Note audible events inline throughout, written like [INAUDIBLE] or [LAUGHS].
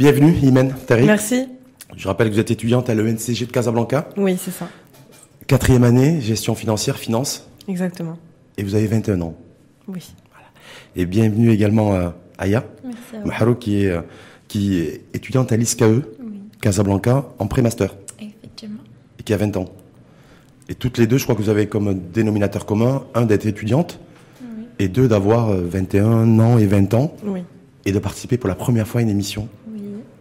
Bienvenue, Imen Tariq. Merci. Je rappelle que vous êtes étudiante à l'ENCG de Casablanca. Oui, c'est ça. Quatrième année, gestion financière, finance. Exactement. Et vous avez 21 ans. Oui. Et bienvenue également à Aya Merci à qui est, euh, qui est étudiante à l'ISKE, Casablanca, en pré-master, Effectivement. et qui a 20 ans. Et toutes les deux, je crois que vous avez comme dénominateur commun, un d'être étudiante, et deux d'avoir euh, 21 ans et 20 ans, Oui. et de participer pour la première fois à une émission.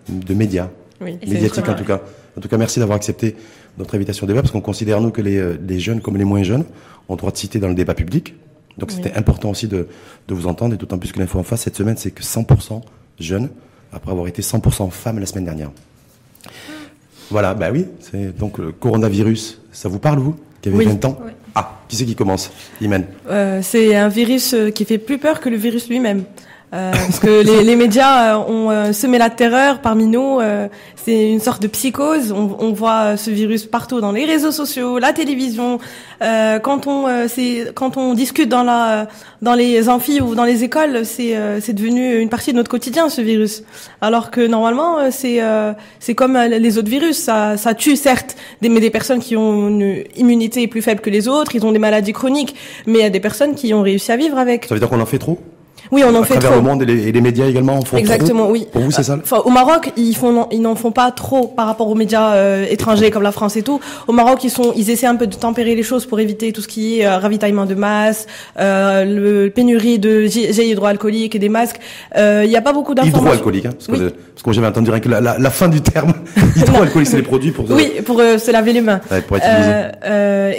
De médias. Oui. médiatique en tout cas. En tout cas, merci d'avoir accepté notre invitation au débat parce qu'on considère nous que les, euh, les jeunes comme les moins jeunes ont droit de citer dans le débat public. Donc c'était important aussi de, de vous entendre et d'autant plus que l'info en face cette semaine c'est que 100% jeunes après avoir été 100% femmes la semaine dernière. Voilà, bah oui, c'est donc le coronavirus, ça vous parle vous qui avez Oui. 20 ans Oui. Ah, qui c'est qui commence? Imen. Euh, c'est un virus euh, qui fait plus peur que le virus lui-même. Euh, parce que les, les médias euh, ont euh, semé la terreur parmi nous. euh, c'est une sorte de psychose. On, on voit euh, ce virus partout dans les réseaux sociaux, la télévision. Quand on c'est quand on discute dans la dans les amphis ou dans les écoles, c'est c'est devenu une partie de notre quotidien ce virus. Alors que normalement c'est c'est comme les autres virus. Ça ça tue certes des mais des personnes qui ont une immunité plus faible que les autres. Ils ont des maladies chroniques, mais il y a des personnes qui ont réussi à vivre avec. Ça veut dire qu'on en fait trop? Oui, on en À fait travers trop. le monde et les, et les médias également en font Exactement, trop oui. Pour vous c'est ça Enfin, au Maroc, ils font, ils n'en font pas trop par rapport aux médias euh, étrangers comme la France et tout. Au Maroc, ils sont, ils essaient un peu de tempérer les choses pour éviter tout ce qui est euh, ravitaillement de masse, euh, le pénurie de gel hydroalcoolique et des masques. Euh, Il n'y a pas beaucoup d'informations. Hydroalcoolique, hein, parce que, Oui. parce que j'avais entendu rien que la, la, la fin du terme. [LAUGHS] Hydroalcoolique, c'est les produits pour. Oui, pour se laver les mains. Ouais, pour être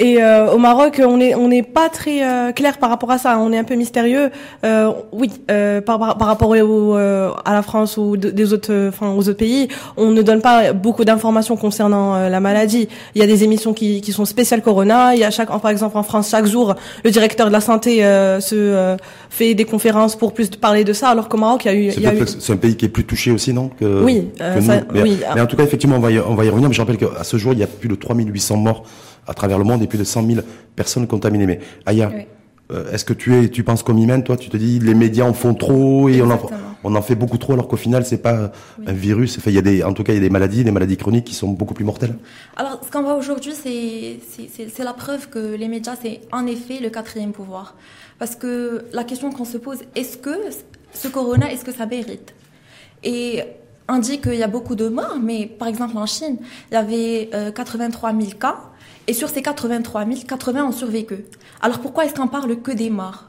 et euh, au Maroc, on est on n'est pas très clair par rapport à ça. On est un peu mystérieux. Euh, oui, euh, par, par, par rapport au, euh, à la France ou de- des autres, euh, enfin aux autres pays, on ne donne pas beaucoup d'informations concernant euh, la maladie. Il y a des émissions qui, qui sont spéciales Corona. Il y a chaque, par exemple en France, chaque jour, le directeur de la santé euh, se euh, fait des conférences pour plus parler de ça. Alors qu'au Maroc, il y a eu, C'est y a eu c'est un pays qui est plus touché aussi, non que, Oui, que euh, nous. ça- mais, oui. mais en tout cas, effectivement, on va, y, on va y revenir. Mais je rappelle qu'à ce jour, il y a plus de 3800 morts à travers le monde et plus de 100 000 personnes contaminées. Mais Aya, Oui. Euh, est-ce que tu es, tu penses comme Imen, toi Tu te dis les médias en font trop et on en, Exactement. on en fait beaucoup trop, alors qu'au final, c'est pas un virus. Enfin, il y a des, en tout cas, il y a des maladies, des maladies chroniques qui sont beaucoup plus mortelles. Alors, ce qu'on voit aujourd'hui, c'est c'est- c'est- c'est la preuve que les médias, c'est en effet le quatrième pouvoir. Parce que la question qu'on se pose, est-ce que ce corona, est-ce que ça mérite? Et on dit qu'il y a beaucoup de morts, mais par exemple en Chine, il y avait euh, 83 000 cas, et sur ces 83 000, 80 ont survécu. Alors pourquoi est-ce qu'on parle que des morts?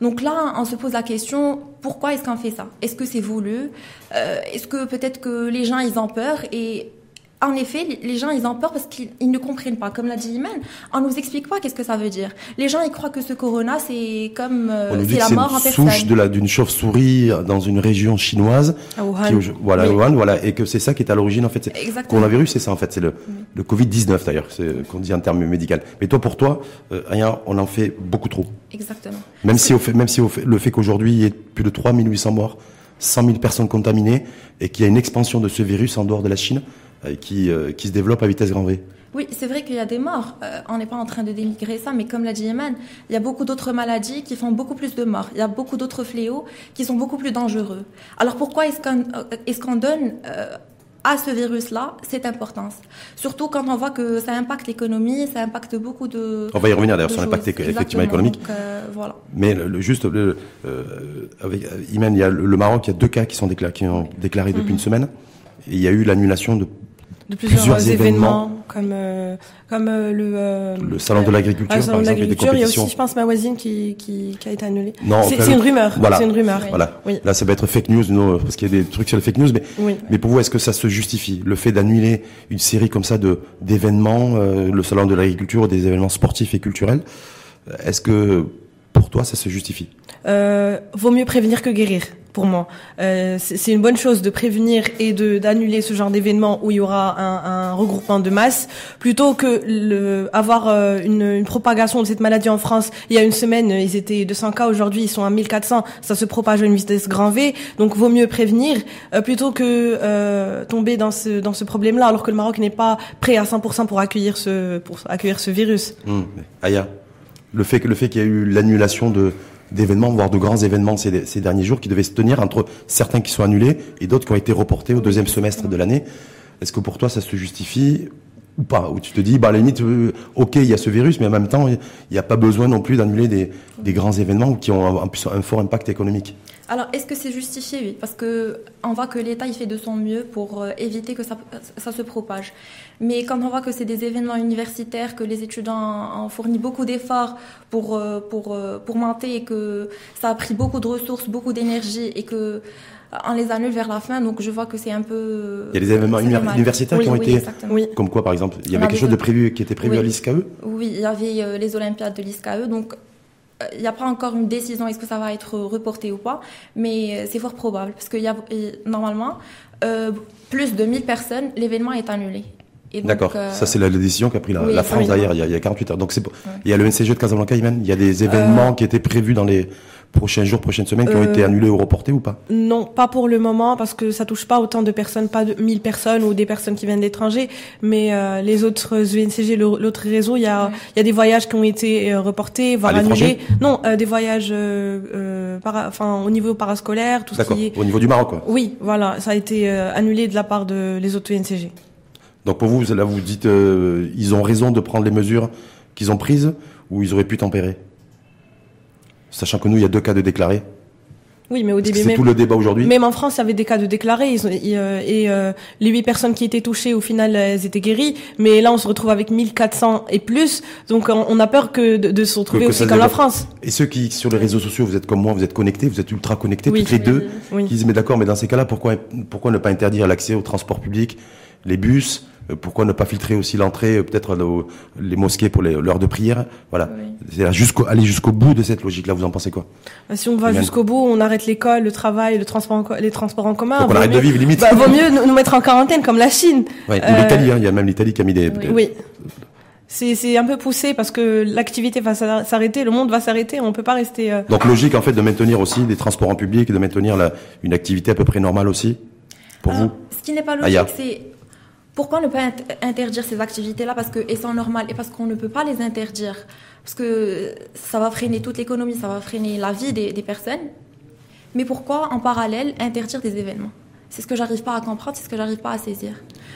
Donc là, on se pose la question, pourquoi est-ce qu'on fait ça? Est-ce que c'est voulu? Euh, Est-ce que peut-être que les gens, ils ont peur? Et en effet, les- gens, ils ont peur parce qu'ils ils ne comprennent pas. Comme l'a dit Iman, on nous explique pas qu'est-ce que ça veut dire. Les gens, ils croient que ce corona, c'est comme euh, On nous dit que la c'est mort en une souche personne. de la, d'une chauve-souris dans une région chinoise. à Wuhan. Qui, voilà, Oui. Wuhan, voilà, et que c'est ça qui est à l'origine, en fait. c'est- Exactement. Coronavirus, c'est ça, en fait, c'est le, le Covid-19, d'ailleurs, c'est, qu'on dit en termes médicaux. Mais toi, pour toi, euh, rien, on en fait beaucoup trop. Exactement. Même si, au fait, même si au fait- le fait qu'aujourd'hui, il y ait plus de 3800 morts, 100 000 personnes contaminées, et qu'il y a une expansion de ce virus en dehors de la Chine, qui, euh, qui se développe à vitesse grand V. Oui, c'est vrai qu'il y a des morts. Euh, on n'est pas en train de dénigrer ça, mais comme l'a dit Eman, il y a beaucoup d'autres maladies qui font beaucoup plus de morts. Il y a beaucoup d'autres fléaux qui sont beaucoup plus dangereux. Alors pourquoi est-ce qu'on euh, est-ce qu'on donne euh, à ce virus-là cette importance? Surtout quand on voit que ça impacte l'économie, ça impacte beaucoup de. On va y revenir d'ailleurs sur l'impact effectivement économique. Donc, euh, voilà. Mais le, le- juste, le, euh, avec euh, Imen, il y a le, Maroc, il y a deux cas qui sont déclarés, qui ont déclaré depuis une semaine. Et il y a eu l'annulation de de plusieurs, plusieurs euh, événements, événements. comme euh, comme euh, le euh, le salon de l'agriculture, ah, salon par de exemple, et des. Il y a aussi, je pense, ma voisine qui qui, qui a été annulée. Non, c'est enfin, une rumeur. voilà. C'est une rumeur. Voilà. Oui. Là, ça va être fake news, non, parce qu'il y a des trucs sur les fake news, mais, Oui. mais pour vous, est-ce que ça se justifie le fait d'annuler une série comme ça de d'événements, euh, le salon de l'agriculture, des événements sportifs et culturels Est-ce que pour toi, ça se justifie? Euh, vaut mieux prévenir que guérir, pour moi. Euh, c'est une bonne chose de prévenir et de d'annuler ce genre d'événement où il y aura un, un regroupement de masse, plutôt que le, avoir euh, une, une propagation de cette maladie en France. Il y a une semaine, ils étaient 200 cas, aujourd'hui ils sont à 1400. Ça se propage à une vitesse grand V, donc vaut mieux prévenir euh, plutôt que euh, tomber dans ce dans ce problème-là, alors que le Maroc n'est pas prêt à 100% pour accueillir ce pour accueillir ce virus. Hum, Aya, le fait que le fait qu'il y a eu l'annulation de d'événements, voire de grands événements ces, derniers jours qui devaient se tenir entre certains qui sont annulés et d'autres qui ont été reportés au deuxième semestre de l'année. Est-ce que pour toi ça se justifie ou pas Ou tu te dis, bah à la limite, euh, ok, il y a ce virus, mais en même temps, il n'y a pas besoin non plus d'annuler des, des, grands événements qui ont un, un fort impact économique alors, est-ce que c'est justifié Oui, parce que on voit que l'État il fait de son mieux pour euh, éviter que ça, ça, se propage. Mais quand on voit que c'est des événements universitaires, que les étudiants ont fourni beaucoup d'efforts pour euh, pour pour monter et que ça a pris beaucoup de ressources, beaucoup d'énergie et que on les annule vers la fin, donc je vois que c'est un peu. Il y a des événements universitaires qui ont été. Oui. Comme quoi, par exemple Il y avait quelque chose de prévu qui était prévu à l'ISKE Oui, il y avait euh, les Olympiades de l'ISKE, donc euh, il n'y a pas encore une décision est-ce que ça va être reporté ou pas, mais euh, c'est fort probable parce qu'il y a normalement plus de 1000 personnes, l'événement est annulé. D'accord, ça c'est la, décision qu'a pris la, France d'ailleurs il, il, y a 48 heures. Donc c'est il y a le NCG de Casablanca, il y a des événements qui étaient prévus dans les prochains jours, prochaines semaines qui ont été euh, annulés ou reportés ou pas Non, pas pour le moment parce que ça touche pas autant de personnes, pas de 1000 personnes ou des personnes qui viennent d'étrangers, mais euh, les autres UNCG, l'autre réseau, il y a il y a des voyages qui ont été euh, reportés, voire annulés. Non, des voyages para, enfin au niveau parascolaire, tout ce qui est au niveau du Maroc quoi. Oui, voilà, ça a été annulé de la part de les autres UNCG. Donc pour vous, là vous dites ils ont raison de prendre les mesures qu'ils ont prises ou ils auraient pu tempérer? Sachant que nous, il y a deux cas de déclarés. Oui, mais au début, c'est tout le débat aujourd'hui. Même en France, il y avait des cas de déclarés, euh, et euh, les huit personnes qui étaient touchées, au final, elles étaient guéries. Mais là, on se retrouve avec 1400 et plus, donc on, a peur que de, se retrouver aussi comme la France. Et ceux qui, sur les réseaux sociaux, vous êtes comme moi, vous êtes connectés, vous êtes ultra connectés, toutes les deux, qui disent mais d'accord, mais dans ces cas-là, pourquoi pourquoi ne pas interdire l'accès au transport public, les bus, pourquoi ne pas filtrer aussi l'entrée, euh, peut-être les mosquées pour l'heure de prière? Voilà. C'est jusqu'au aller jusqu'au bout de cette logique-là. Vous en pensez quoi? Bah, Si on va jusqu'au bout, on arrête l'école, le travail, le transport, les transports en commun. Donc on arrête de vivre limite. Bah, vaut mieux nous, mettre en quarantaine comme la Chine. Ouais, ou l'Italie. Hein. Il y a même l'Italie qui a mis des. Oui. C'est un peu poussé parce que l'activité va s'arrêter, le monde va s'arrêter, on peut pas rester. Euh, Donc logique en fait de maintenir aussi des transports en public, de maintenir la, une activité à peu près normale aussi pour vous? Ce qui n'est pas logique, c'est pourquoi ne pas interdire ces activités-là Parce que, et c'est normal, et parce qu'on ne peut pas les interdire? Parce que ça va freiner toute l'économie, ça va freiner la vie des, personnes. Mais pourquoi, en parallèle, interdire des événements? C'est ce que j'arrive pas à comprendre, c'est ce que j'arrive pas à saisir.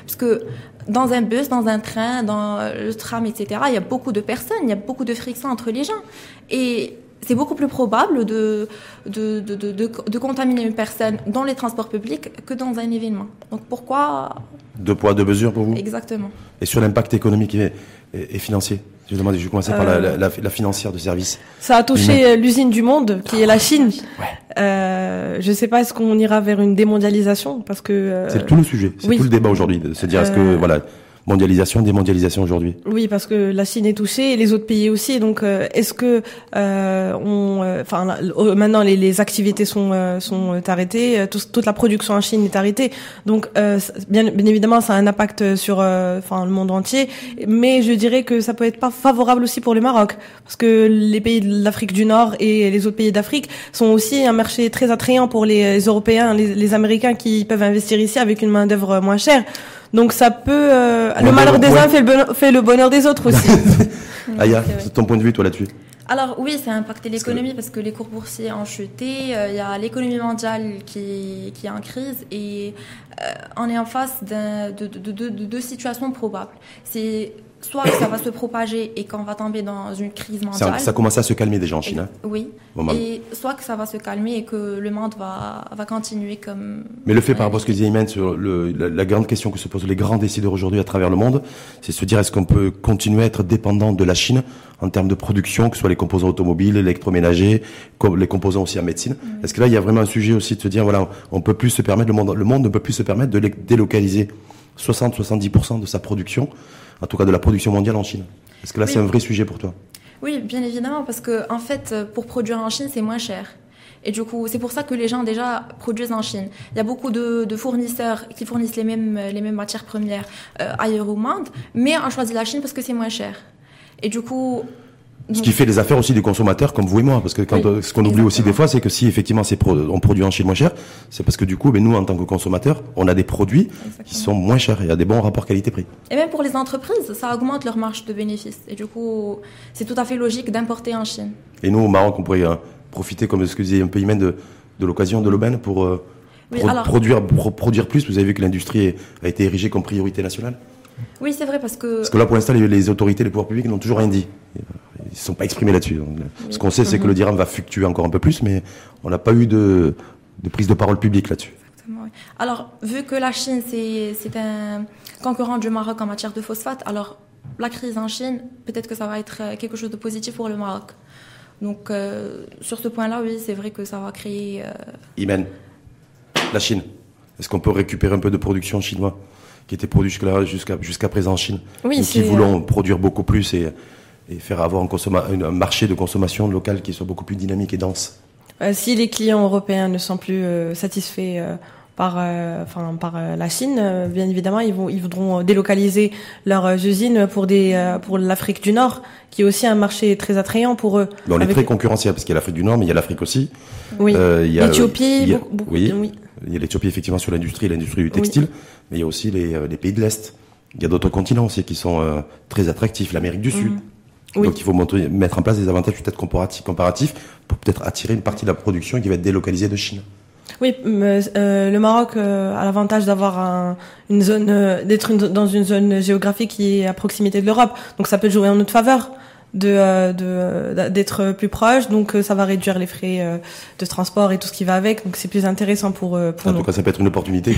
Parce que dans un bus, dans un train, dans le tram, etc., il y a beaucoup de personnes, il y a beaucoup de frictions entre les gens. Et c'est beaucoup plus probable de de, de, de, de, contaminer une personne dans les transports publics que dans un événement. Donc pourquoi Deux poids, deux mesures pour vous? Exactement. Et sur l'impact économique et, et, financier? Je, demande, je vais commencer par la, euh. la, la, financière de service. Ça a touché l'usine du monde, qui est la Chine. Ouais. Euh, je ne sais pas, est-ce qu'on ira vers une démondialisation? Parce que euh, c'est tout le sujet, c'est tout le débat aujourd'hui, de se dire est-ce que voilà mondialisation, démondialisation aujourd'hui Oui, parce que la Chine est touchée et les autres pays aussi. Donc, euh, est-ce que euh, on, euh, enfin, maintenant les, les, activités sont sont arrêtées, toute la production en Chine est arrêtée. Donc, bien, bien évidemment, ça a un impact sur, enfin, le monde entier. Mais je dirais que ça peut être pas favorable aussi pour le Maroc, parce que les pays de l'Afrique du Nord et les autres pays d'Afrique sont aussi un marché très attrayant pour les Européens, les, les Américains qui peuvent investir ici avec une main d'œuvre moins chère. Donc ça peut euh, le malheur des uns fait le, fait le, bonheur des autres aussi. [LAUGHS] Aya, [LAUGHS] c'est ton point de vue toi là-dessus? Alors oui, ça a impacté l'économie parce que les cours boursiers ont chuté, euh, il y a l'économie mondiale qui, qui est en crise et euh, on est en face de, de, de, de deux situations probables. C'est soit ça va se propager et qu'on va tomber dans une crise mondiale. Ça, commence à se calmer déjà en Chine. Hein. oui. et soit que ça va se calmer et que le monde va, va continuer comme. Mais le fait par rapport à ce que disait Imen sur le, la, grande question que se posent les grands décideurs aujourd'hui à travers le monde, c'est se dire est-ce qu'on peut continuer à être dépendant de la Chine en termes de production, que ce soit les composants automobiles, électroménagers, les composants aussi en médecine. Est-ce que là il y a vraiment un sujet aussi de se dire voilà, on peut plus se permettre le monde, le monde ne peut plus se permettre de délocaliser? 60-70% de sa production en tout cas de la production mondiale en Chine. Est-ce que là, c'est un vrai sujet pour toi? Oui, bien évidemment, parce que en fait, pour produire en Chine, c'est moins cher. Et du coup, c'est pour ça que les gens déjà produisent en Chine. Il y a beaucoup de, fournisseurs qui fournissent les mêmes, les mêmes matières premières euh, ailleurs au monde, mais on choisit la Chine parce que c'est moins cher. Et du coup, ce qui fait les affaires aussi des consommateurs comme vous et moi, parce que quand, ce qu'on oublie aussi des fois, c'est que si effectivement c'est on produit en Chine moins cher, c'est parce que du coup, ben, nous en tant que consommateurs, on a des produits qui sont moins chers. Il y a des bons rapports qualité-prix. Et même pour les entreprises, ça augmente leur marge de bénéfices. Et du coup, c'est tout à fait logique d'importer en Chine. Et nous au Maroc, on pourrait euh, profiter, comme ce que disait un peu Imen, de, l'occasion de l'aubaine pour euh, Oui, pro- alors- produire, pro- produire plus. Vous avez vu que l'industrie a été érigée comme priorité nationale. Oui, c'est vrai parce que Parce que là, pour l'instant, les, les autorités, les pouvoirs publics n'ont toujours rien dit. Ils ne sont pas exprimés là-dessus. Donc, Ce qu'on sait, c'est que le dirham va fluctuer encore un peu plus, mais on n'a pas eu de, de prise de parole publique là-dessus. Exactement, oui. Alors, vu que la Chine, c'est un concurrent du Maroc en matière de phosphate, alors la crise en Chine, peut-être que ça va être euh, quelque chose de positif pour le Maroc. Donc, euh, sur ce point-là, oui, c'est vrai que ça va créer. euh, Imen, la Chine. Est-ce qu'on peut récupérer un peu de production chinoise qui était produite jusqu'à présent en Chine? Oui, Nous qui voulons produire beaucoup plus et, et faire avoir un, marché de consommation local qui soit beaucoup plus dynamique et dense. Euh, si les clients européens ne sont plus euh, satisfaits euh, par, enfin, par la Chine, bien évidemment, ils, vont, ils voudront délocaliser leurs usines pour, des, pour l'Afrique du Nord, qui est aussi un marché très attrayant pour eux. Mais on est très concurrentiel parce qu'il y a l'Afrique du Nord, mais il y a l'Afrique aussi. Oui, l'Éthiopie, il y a- beaucoup, oui. oui. Il y a l'Éthiopie effectivement sur l'industrie, l'industrie du textile, mais il y a aussi les, les pays de l'Est. Il y a d'autres continents aussi qui sont très attractifs, l'Amérique du Sud. Oui. Donc il faut montrer- mettre en place des avantages peut-être comparatifs, comparatifs pour peut-être attirer une partie de la production qui va être délocalisée de Chine. Oui, mais, euh, le Maroc euh, a l'avantage d'avoir un- une zone, euh, d'être dans une zone géographique qui est à proximité de l'Europe. Donc ça peut jouer en notre faveur de euh, de- d'être plus proche. Donc euh, ça va réduire les frais euh, de transport et tout ce qui va avec. Donc c'est plus intéressant pour euh, pour En nous. tout cas, ça peut être une opportunité.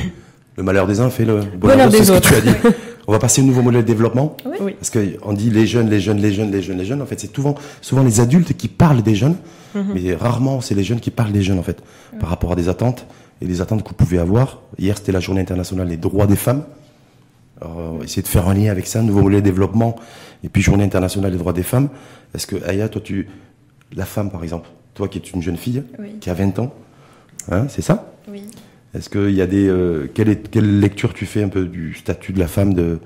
Le malheur des uns fait le bonheur, des c'est ce que autres. tu as dit. [LAUGHS] On va passer au nouveau modèle de développement. Oui. Oui. Parce qu'on dit les jeunes, les jeunes, les jeunes, les jeunes, les jeunes. En fait, c'est souvent, souvent les adultes qui parlent des jeunes, Mhm. mais rarement c'est les jeunes qui parlent des jeunes, en fait, par rapport à des attentes et des attentes que vous pouvez avoir. Hier, c'était la journée internationale des droits des femmes. Alors, on va essayer de faire un lien avec ça, nouveau modèle de développement, et puis journée internationale des droits des femmes. Est-ce que, Aya, toi, tu, la femme, par exemple, toi qui es une jeune fille, Oui. qui a 20 ans, hein, c'est ça? Oui. Est-ce qu'il y a des euh, quelle, est- quelle lecture tu fais un peu du statut de la femme de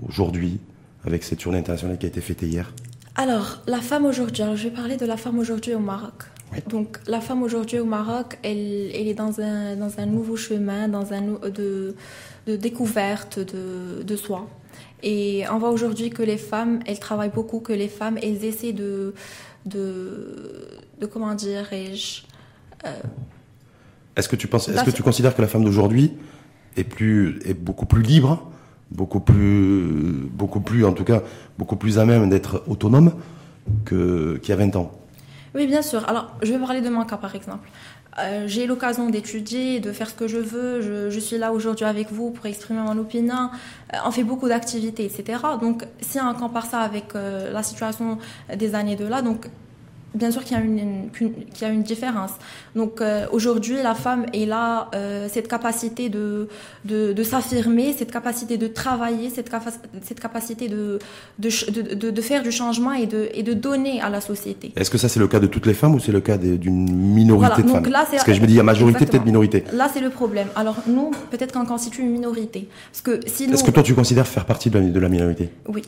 aujourd'hui avec cette journée internationale qui a été fêtée hier? Alors, la femme aujourd'hui, alors je vais parler de la femme aujourd'hui au Maroc. Oui. Donc, la femme aujourd'hui au Maroc, elle, elle est dans un, dans un nouveau chemin, dans un de, de découverte de, de soi. Et on voit aujourd'hui que les femmes, elles travaillent beaucoup, que les femmes, elles essaient de, de, de comment dirais-je, Est-ce que tu penses est-ce Bah, que tu considères que la femme d'aujourd'hui est plus est beaucoup plus libre, beaucoup plus beaucoup plus en tout cas beaucoup plus à même d'être autonome que qu'il y a 20 ans? Oui, bien sûr. Alors, je vais parler de mon cas, par exemple. Euh, j'ai l'occasion d'étudier, de faire ce que je veux. Je, je suis là aujourd'hui avec vous pour exprimer mon opinion. Euh, on fait beaucoup d'activités, etc. Donc, si on compare ça avec euh, la situation des années de là, donc bien sûr qu'il y a une, qu'il y a une différence. Donc euh, aujourd'hui, la femme elle a euh, cette capacité de de, de s'affirmer, cette capacité de travailler, cette, capa- cette capacité de de, de faire du changement et de et de donner à la société. Est-ce que ça c'est le cas de toutes les femmes ou c'est le cas d'une minorité Voilà, de donc femmes là, c'est- Parce que je me dis il y a majorité peut-être minorité. Là, c'est le problème. Alors, nous, peut-être qu'on constitue une minorité. Parce que si. Est-ce que toi tu considères faire partie de la, de la minorité? Oui.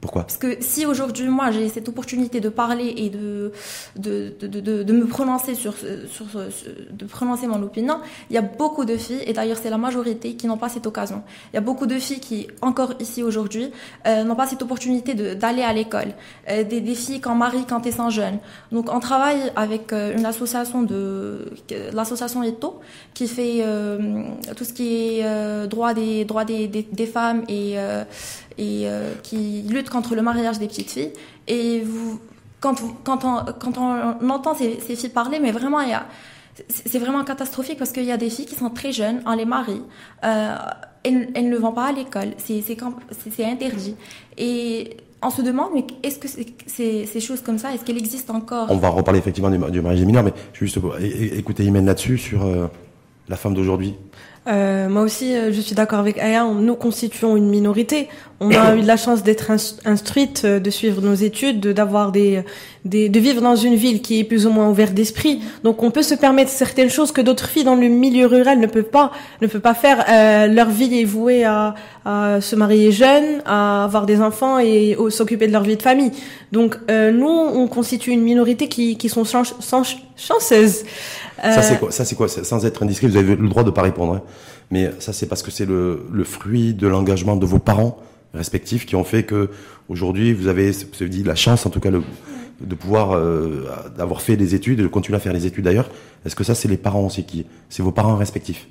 Pourquoi? Parce que si aujourd'hui, moi, j'ai cette opportunité de parler et de, de, de, de, de- me prononcer sur, sur, ce- de prononcer mon opinion, il y a beaucoup de filles, et d'ailleurs c'est la majorité, qui n'ont pas cette occasion. Il y a beaucoup de filles qui, encore ici aujourd'hui, euh, n'ont pas cette opportunité d'aller à l'école. Euh, des, des filles qu'on marie quand elles sont jeunes. Donc on travaille avec euh, une association de, l'association ETO, qui fait euh, tout ce qui est euh, droit des droits des, des, des femmes et et euh, qui lutte contre le mariage des petites filles. Et quand, on, entend ces, filles parler, mais vraiment, c'est vraiment catastrophique parce qu'il y a des filles qui sont très jeunes, on les marie, euh, elles, ne vont pas à l'école, c'est interdit. Et on se demande, mais est-ce que ces choses comme ça, est-ce qu'elles existent encore? On va reparler effectivement du, mariage des mineurs, mais je vais juste écouter là-dessus sur euh, la femme d'aujourd'hui. Euh, moi aussi, euh, je suis d'accord avec Aya. Nous constituons une minorité. On a eu de la chance d'être ins- instruite, euh, de suivre nos études, de- d'avoir des, des, de vivre dans une ville qui est plus ou moins ouverte d'esprit. Donc, on peut se permettre certaines choses que d'autres filles dans le milieu rural ne peuvent pas, ne peuvent pas faire. Euh, leur vie est vouée à, à se marier jeune, à avoir des enfants et s'occuper de leur vie de famille. Donc, nous, on constitue une minorité qui, qui sont chan- chan- chanceuses. Ça Euh, c'est quoi Ça c'est quoi? Sans être indiscret, vous avez le droit de pas répondre. hein. Mais ça c'est parce que c'est le, le fruit de l'engagement de vos parents respectifs qui ont fait que aujourd'hui vous avez, vous avez dit la chance en tout cas le, de pouvoir euh, d'avoir fait des études, de continuer à faire les études d'ailleurs. Est-ce que ça, c'est les parents aussi qui, c'est vos parents respectifs?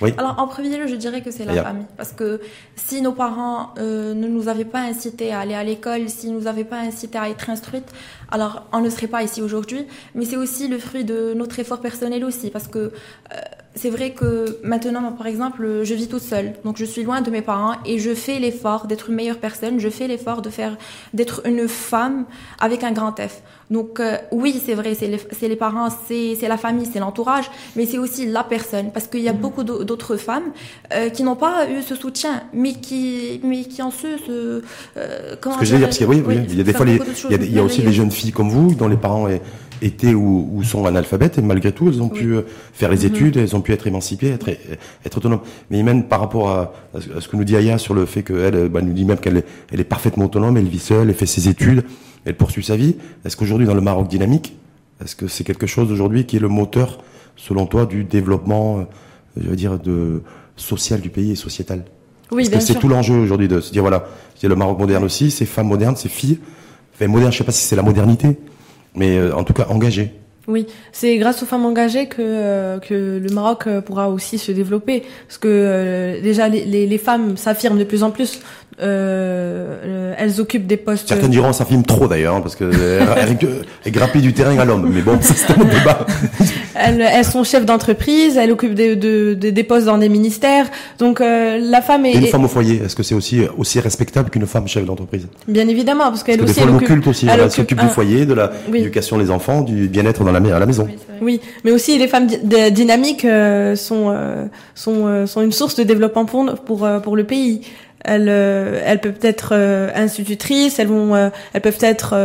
Oui. Alors en premier lieu, je dirais que c'est la famille, parce que si nos parents euh, ne nous avaient pas incité à aller à l'école, s'ils nous avaient pas incité à être instruites, alors on ne serait pas ici aujourd'hui. Mais c'est aussi le fruit de notre effort personnel aussi, parce que euh, c'est vrai que maintenant, par exemple, je vis toute seule, donc je suis loin de mes parents et je fais l'effort d'être une meilleure personne. Je fais l'effort de faire d'être une femme avec un grand F. Donc euh, oui, c'est vrai, c'est les, les, parents, c'est la famille, c'est l'entourage, mais c'est aussi la personne, parce qu'il y a mm. beaucoup d'autres femmes euh, qui n'ont pas eu ce soutien, mais qui, mais qui en ce, ce euh, comment ce que je veux dire, parce qu'il oui, oui, il y a des fois, les, il y a, il y a aussi des jeunes filles comme vous, dont les parents étaient ou, ou, sont analphabètes, et malgré tout, elles ont pu euh, faire les mm-hmm. études, elles ont pu être émancipées, être, être autonomes. Mais même par rapport à, à ce que nous dit Aya sur le fait qu'elle bah, nous dit même qu'elle est, elle est parfaitement autonome, elle vit seule, elle fait ses études elle poursuit sa vie. Est-ce qu'aujourd'hui, dans le Maroc dynamique, est-ce que c'est quelque chose aujourd'hui qui est le moteur, selon toi, du développement, euh, je veux dire, de social du pays et sociétal? Oui, Parce que c'est tout l'enjeu aujourd'hui de se dire voilà, c'est le Maroc moderne aussi, c'est femmes modernes, c'est filles, enfin moderne, je sais pas si c'est la modernité, mais euh, en tout cas engagées. Oui, c'est grâce aux femmes engagées que euh, que le Maroc pourra aussi se développer, parce que déjà les, les, les femmes s'affirment de plus en plus euh, elles occupent des postes. Certaines diront ça filme trop d'ailleurs, hein, parce que grappillent du terrain à l'homme. Mais bon, [LAUGHS] c'est un débat. Elles, elles sont chefs d'entreprise, elles occupent des, de, des postes dans des ministères. Donc euh, la femme est. Et une femme au foyer, est-ce que c'est aussi aussi respectable qu'une femme chef d'entreprise? Bien évidemment, parce qu'elle aussi. Des fois, elle occupe, aussi. Elle, s'occupe du foyer, de l'éducation des enfants, du bien-être dans la à la maison. Oui, mais aussi les femmes dynamiques euh, sont sont sont une source de développement pour pour pour le pays. Elles, euh, elles peuvent être euh, institutrices, elles vont, euh, elles peuvent être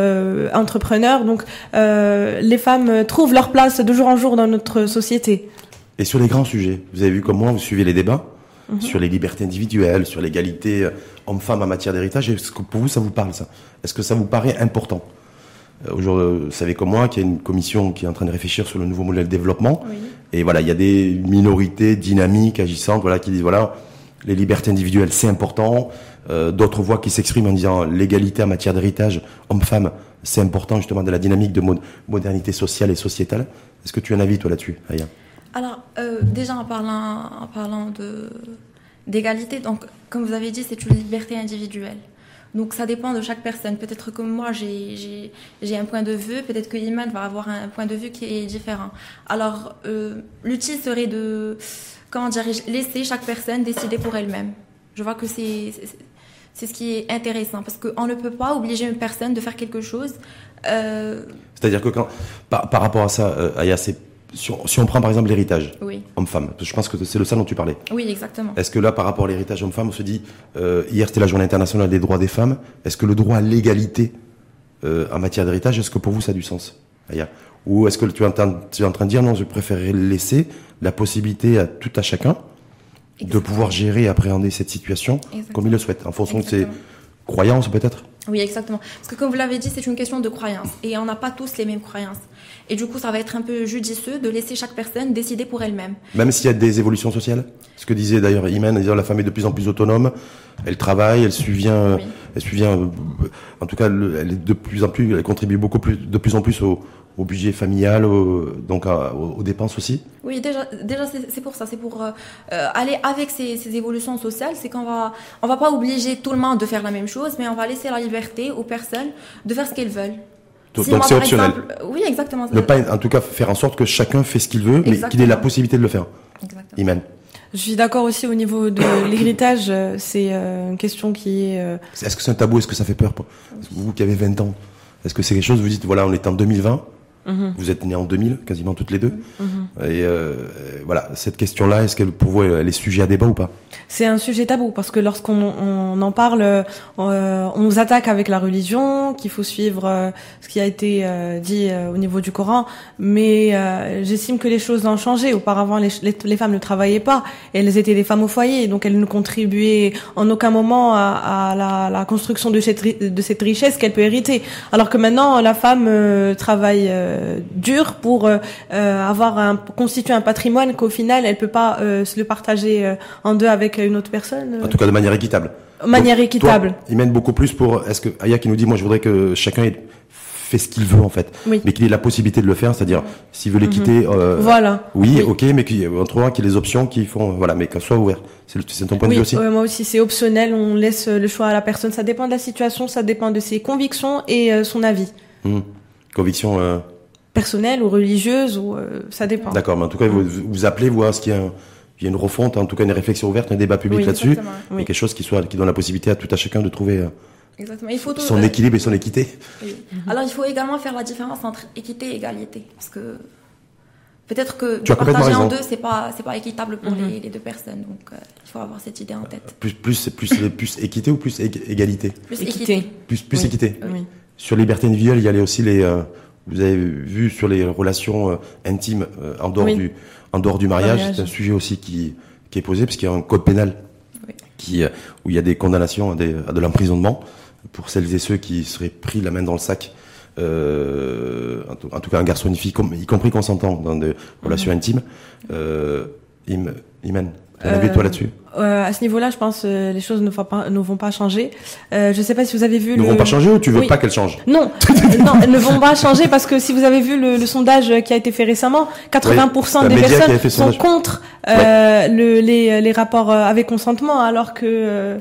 entrepreneurs. Donc, les femmes trouvent leur place de jour en jour dans notre société. Et sur les grands sujets, vous avez vu comme moi, vous suivez les débats mhm. sur les libertés individuelles, sur l'égalité homme-femme en matière d'héritage. Est-ce que pour vous, ça vous parle ça? Est-ce que ça vous paraît important? Aujourd'hui, vous savez comme moi qu'il y a une commission qui est en train de réfléchir sur le nouveau modèle de développement. Et voilà, il y a des minorités dynamiques, agissantes, voilà, qui disent voilà les libertés individuelles, c'est important. Euh, D'autres voix qui s'expriment en disant l'égalité en matière d'héritage homme-femme, c'est important justement de la dynamique de modernité sociale et sociétale. Est-ce que tu as un avis toi là-dessus, Aya? Alors euh, déjà en parlant, en parlant d'égalité, donc comme vous avez dit, c'est une liberté individuelle. Donc ça dépend de chaque personne. Peut-être que moi j'ai un point de vue, peut-être que Iman va avoir un point de vue qui est différent. Alors euh, serait de comment dirais-je, laisser chaque personne décider pour elle-même. Je vois que c'est c'est ce qui est intéressant parce qu'on ne peut pas obliger une personne de faire quelque chose. Euh, C'est-à-dire que quand par, par, rapport à ça, euh, Aya, si, si, on prend par exemple l'héritage oui. homme-femme, je pense que c'est le ça dont tu parlais. Oui, exactement. Est-ce que là, par rapport à l'héritage homme-femme, on se dit euh, hier c'était la Journée internationale des droits des femmes. Est-ce que le droit à l'égalité euh, en matière d'héritage, est-ce que pour vous ça a du sens, Aya? Ou est-ce que tu es, tu es en train de dire non, je préférerais laisser la possibilité à tout à chacun de pouvoir gérer et appréhender cette situation comme il le souhaite, en fonction de ses croyances peut-être? Oui, exactement. Parce que comme vous l'avez dit, c'est une question de croyance. Et on n'a pas tous les mêmes croyances. Et du coup, ça va être un peu judicieux de laisser chaque personne décider pour elle-même. Même s'il y a des évolutions sociales Ce que disait d'ailleurs Imen, la femme est de plus en plus autonome, elle travaille, elle subvient, elle subvient, euh, en tout cas, elle est de plus en plus, elle contribue beaucoup plus, de plus en plus au, au budget familial, donc aux, dépenses aussi Oui, déjà, déjà c'est pour ça, c'est pour euh, euh, aller avec ces, ces évolutions sociales, c'est qu'on va, on va pas obliger tout le monde de faire la même chose, mais on va laisser la liberté aux personnes de faire ce qu'elles veulent. Donc c'est optionnel. oui, exactement. Ne pas, en tout cas, faire en sorte que chacun fait ce qu'il veut, mais qu'il ait la possibilité de le faire. Exactement. Iman. Je suis d'accord aussi au niveau de [COUGHS] l'héritage, euh, c'est une question qui est... Est-ce que c'est un tabou Est-ce que ça fait peur vous qui avez 20 ans? Est-ce que c'est quelque chose, vous dites, voilà, on est en 2020, Mhm. Vous êtes nés en 2000, quasiment toutes les deux. Mhm. Et euh, voilà, cette question-là, est-ce qu'elle pour vous, elle est sujet à débat ou pas? C'est un sujet tabou parce que lorsqu'on on en parle, euh, on nous attaque avec la religion, qu'il faut suivre euh, ce qui a été euh, dit au niveau du Coran. Mais j'estime que les choses ont changé. Auparavant, les, les, femmes ne travaillaient pas, elles étaient des femmes au foyer, donc elles ne contribuaient en aucun moment à, à la, la, construction de cette, de cette richesse qu'elle peut hériter. Alors que maintenant, la femme travaille euh, dur pour euh, euh, avoir un, constituer un patrimoine qu'au final elle peut pas se le partager en deux avec une autre personne. En tout cas de manière équitable. Manière équitable. il mène beaucoup plus pour. Est-ce que Aya qui nous dit, moi je voudrais que chacun fait ce qu'il veut en fait, Oui. mais qu'il ait la possibilité de le faire, c'est-à-dire s'il veut les quitter, euh, Voilà. oui, Oui. ok, mais qu'il trouvera qu'il y ait les options qui font, voilà, mais qu'elle soit ouverte. C'est ton point de vue aussi. moi aussi, c'est optionnel. On laisse euh, le choix à la personne. Ça dépend de la situation, ça dépend de ses convictions et euh, son avis. Hmm. Conviction. Personnelle ou religieuse, ou euh, ça dépend. D'accord, mais en tout cas, vous, vous appelez, voir ce qu'il y a, il y a une refonte, en tout cas une réflexion ouverte, un débat public Oui, là-dessus, exactement. et Oui. quelque chose qui soit, qui donne la possibilité à tout à chacun de trouver euh, Exactement. Il faut tout- son équilibre et son équité. oui. Alors il faut également faire la différence entre équité et égalité, parce que peut-être que Tu as de partager en deux, c'est pas c'est pas équitable pour Mhm. les, les deux personnes. Donc euh, il faut avoir cette idée en tête. Plus, plus, plus, plus équité ou plus ég- égalité? Plus Équité. Plus, plus Oui. équité. Oui. Sur liberté individuelle, il y a aussi les, euh, vous avez vu sur les relations euh, intimes euh, en dehors Oui. du, en dehors du mariage, Mariage. c'est un sujet aussi qui, qui est posé parce qu'il y a un code pénal Oui. qui, euh, où il y a des condamnations à, des, à de l'emprisonnement pour celles et ceux qui seraient pris la main dans le sac. Euh, en, tout, en tout cas, un garçon et une fille, y compris consentant dans des relations Mhm. intimes. Euh, Im, Iman, t'as un avis toi Euh, là-dessus Euh, à ce niveau-là, je pense euh, les choses ne vont pas, ne vont pas changer. Euh, je sais pas si vous avez vu Ne le. vont pas changer ou tu veux Oui. pas qu'elles changent Non, [LAUGHS] non, elles ne vont pas changer parce que si vous avez vu le, le sondage qui a été fait récemment, 80% Oui, des personnes sont contre euh, le, les, les rapports euh, avec consentement, alors que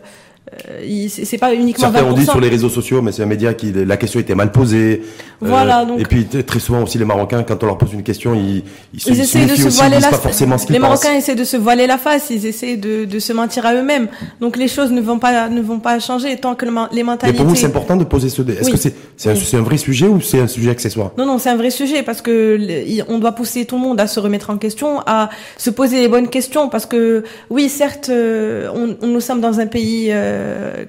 euh, euh, c'est pas uniquement Certains 20%. ont dit sur les réseaux sociaux, mais c'est un média qui la question était mal posée. Euh, Voilà, donc- Et puis très souvent aussi les Marocains, quand on leur pose une question, ils ils, Ils essaient de se aussi, voiler la pas forcément ce qu'ils Les pensent. Marocains essaient de se voiler la face, ils essaient de, de se mentir à eux-mêmes. Donc les choses ne vont pas ne vont pas changer tant que le les Mais mentalités. pour vous, c'est important de poser ce. Est-ce Oui. que c'est c'est un, Oui. c'est un vrai sujet ou c'est un sujet accessoire? Non, non, c'est un vrai sujet parce que on doit pousser tout le monde à se remettre en question, à se poser les bonnes questions parce que oui, certes, euh, on, on- nous sommes dans un pays euh,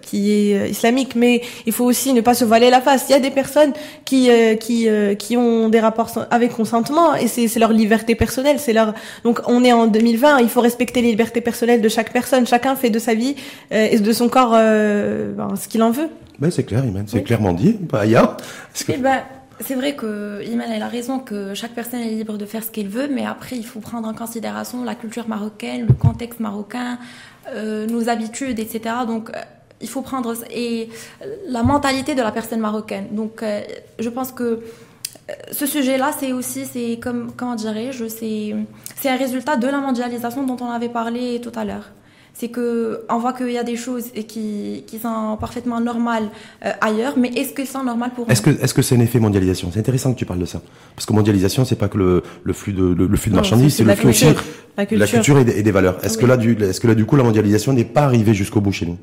qui est euh, islamique, mais il faut aussi ne pas se voiler la face. Il y a des personnes qui euh, qui euh, qui ont des rapports avec consentement et c'est c'est leur liberté personnelle, c'est leur donc on est en 2020, il faut respecter les libertés personnelles de chaque personne. Chacun fait de sa vie euh, et de son corps euh, ben, ce qu'il en veut. Ben c'est clair, Iman, c'est Oui. clairement dit. Bah, que- Eh ben, c'est vrai que Iman elle a raison que chaque personne est libre de faire ce qu'elle veut, mais après il faut prendre en considération la culture marocaine, le contexte marocain, euh, nos habitudes, etc. Donc euh, il faut prendre et la mentalité de la personne marocaine. Donc euh, je pense que euh, ce sujet-là, c'est aussi, c'est comme, comment dirais-je, c'est un résultat de la mondialisation dont on avait parlé tout à l'heure. C'est que on voit qu'il y a des choses qui, qui sont parfaitement normales euh, ailleurs, mais est-ce qu'elles sont normales pour Est-ce que est-ce que c'est un effet mondialisation? C'est intéressant que tu parles de ça, parce que mondialisation, c'est pas que le, le flux de le, le flux de marchandises, c'est le flux aussi. La culture. la culture et des, et des valeurs. Est-ce que là du est-ce que là du coup la mondialisation n'est pas arrivée jusqu'au bout chez nous?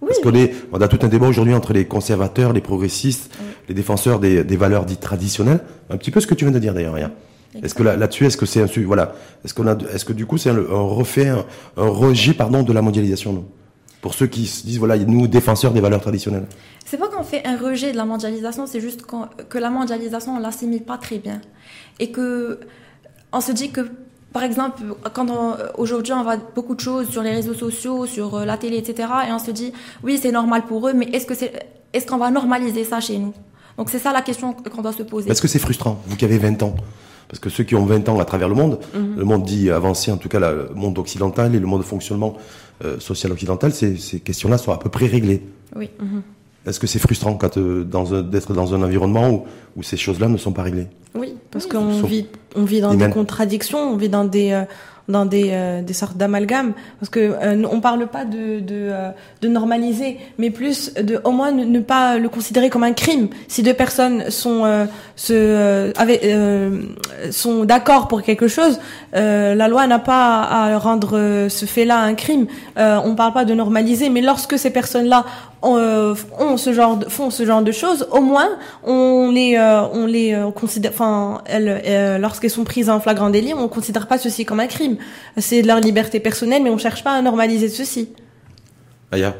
Oui. Parce qu'on est, on a tout un débat aujourd'hui entre les conservateurs, les progressistes, les défenseurs des, des valeurs dites traditionnelles. Un petit peu ce que tu viens de dire d'ailleurs, Aya. Est-ce que là, là-dessus, est-ce que c'est un voilà, est-ce qu'on a, est-ce que du coup c'est un, un refait, un, un rejet, pardon, de la mondialisation, nous? Pour ceux qui se disent voilà, nous défenseurs des valeurs traditionnelles. C'est pas qu'on fait un rejet de la mondialisation, c'est juste que la mondialisation, on l'assimile pas très bien. Et que on se dit que, par exemple, quand aujourd'hui on voit beaucoup de choses sur les réseaux sociaux, sur euh, la télé, etc., et on se dit, oui, c'est normal pour eux, mais est-ce que c'est, est-ce qu'on va normaliser ça chez nous? Donc c'est ça la question qu'on doit se poser. Est-ce que c'est frustrant, vous qui avez 20 ans? Parce que ceux qui ont 20 ans à travers le monde, le monde dit avancé, en tout cas le monde occidental et le monde de fonctionnement euh, social occidental, ces, ces questions-là sont à peu près réglées. Oui. Est-ce que c'est frustrant quand, euh, d'être dans un environnement où, où ces choses-là ne sont pas réglées? Oui, parce Oui, qu'on vit, on vit dans des contradictions, on vit dans des, euh, dans des, euh, des sortes d'amalgames. Parce que euh, on parle pas de, de, euh, de normaliser, mais plus de au moins ne, pas le considérer comme un crime. Si deux personnes sont euh, se, euh, avec, euh, sont d'accord pour quelque chose, la loi n'a pas à rendre ce fait-là un crime. On parle pas de normaliser, mais lorsque ces personnes-là ont, euh, ont ce genre de, font ce genre de choses, au moins on les euh, on les euh, considère enfin elles euh, lorsqu'elles sont prises en flagrant délit, on considère pas ceci comme un crime. C'est leur liberté personnelle mais on cherche pas à normaliser ceci. Aya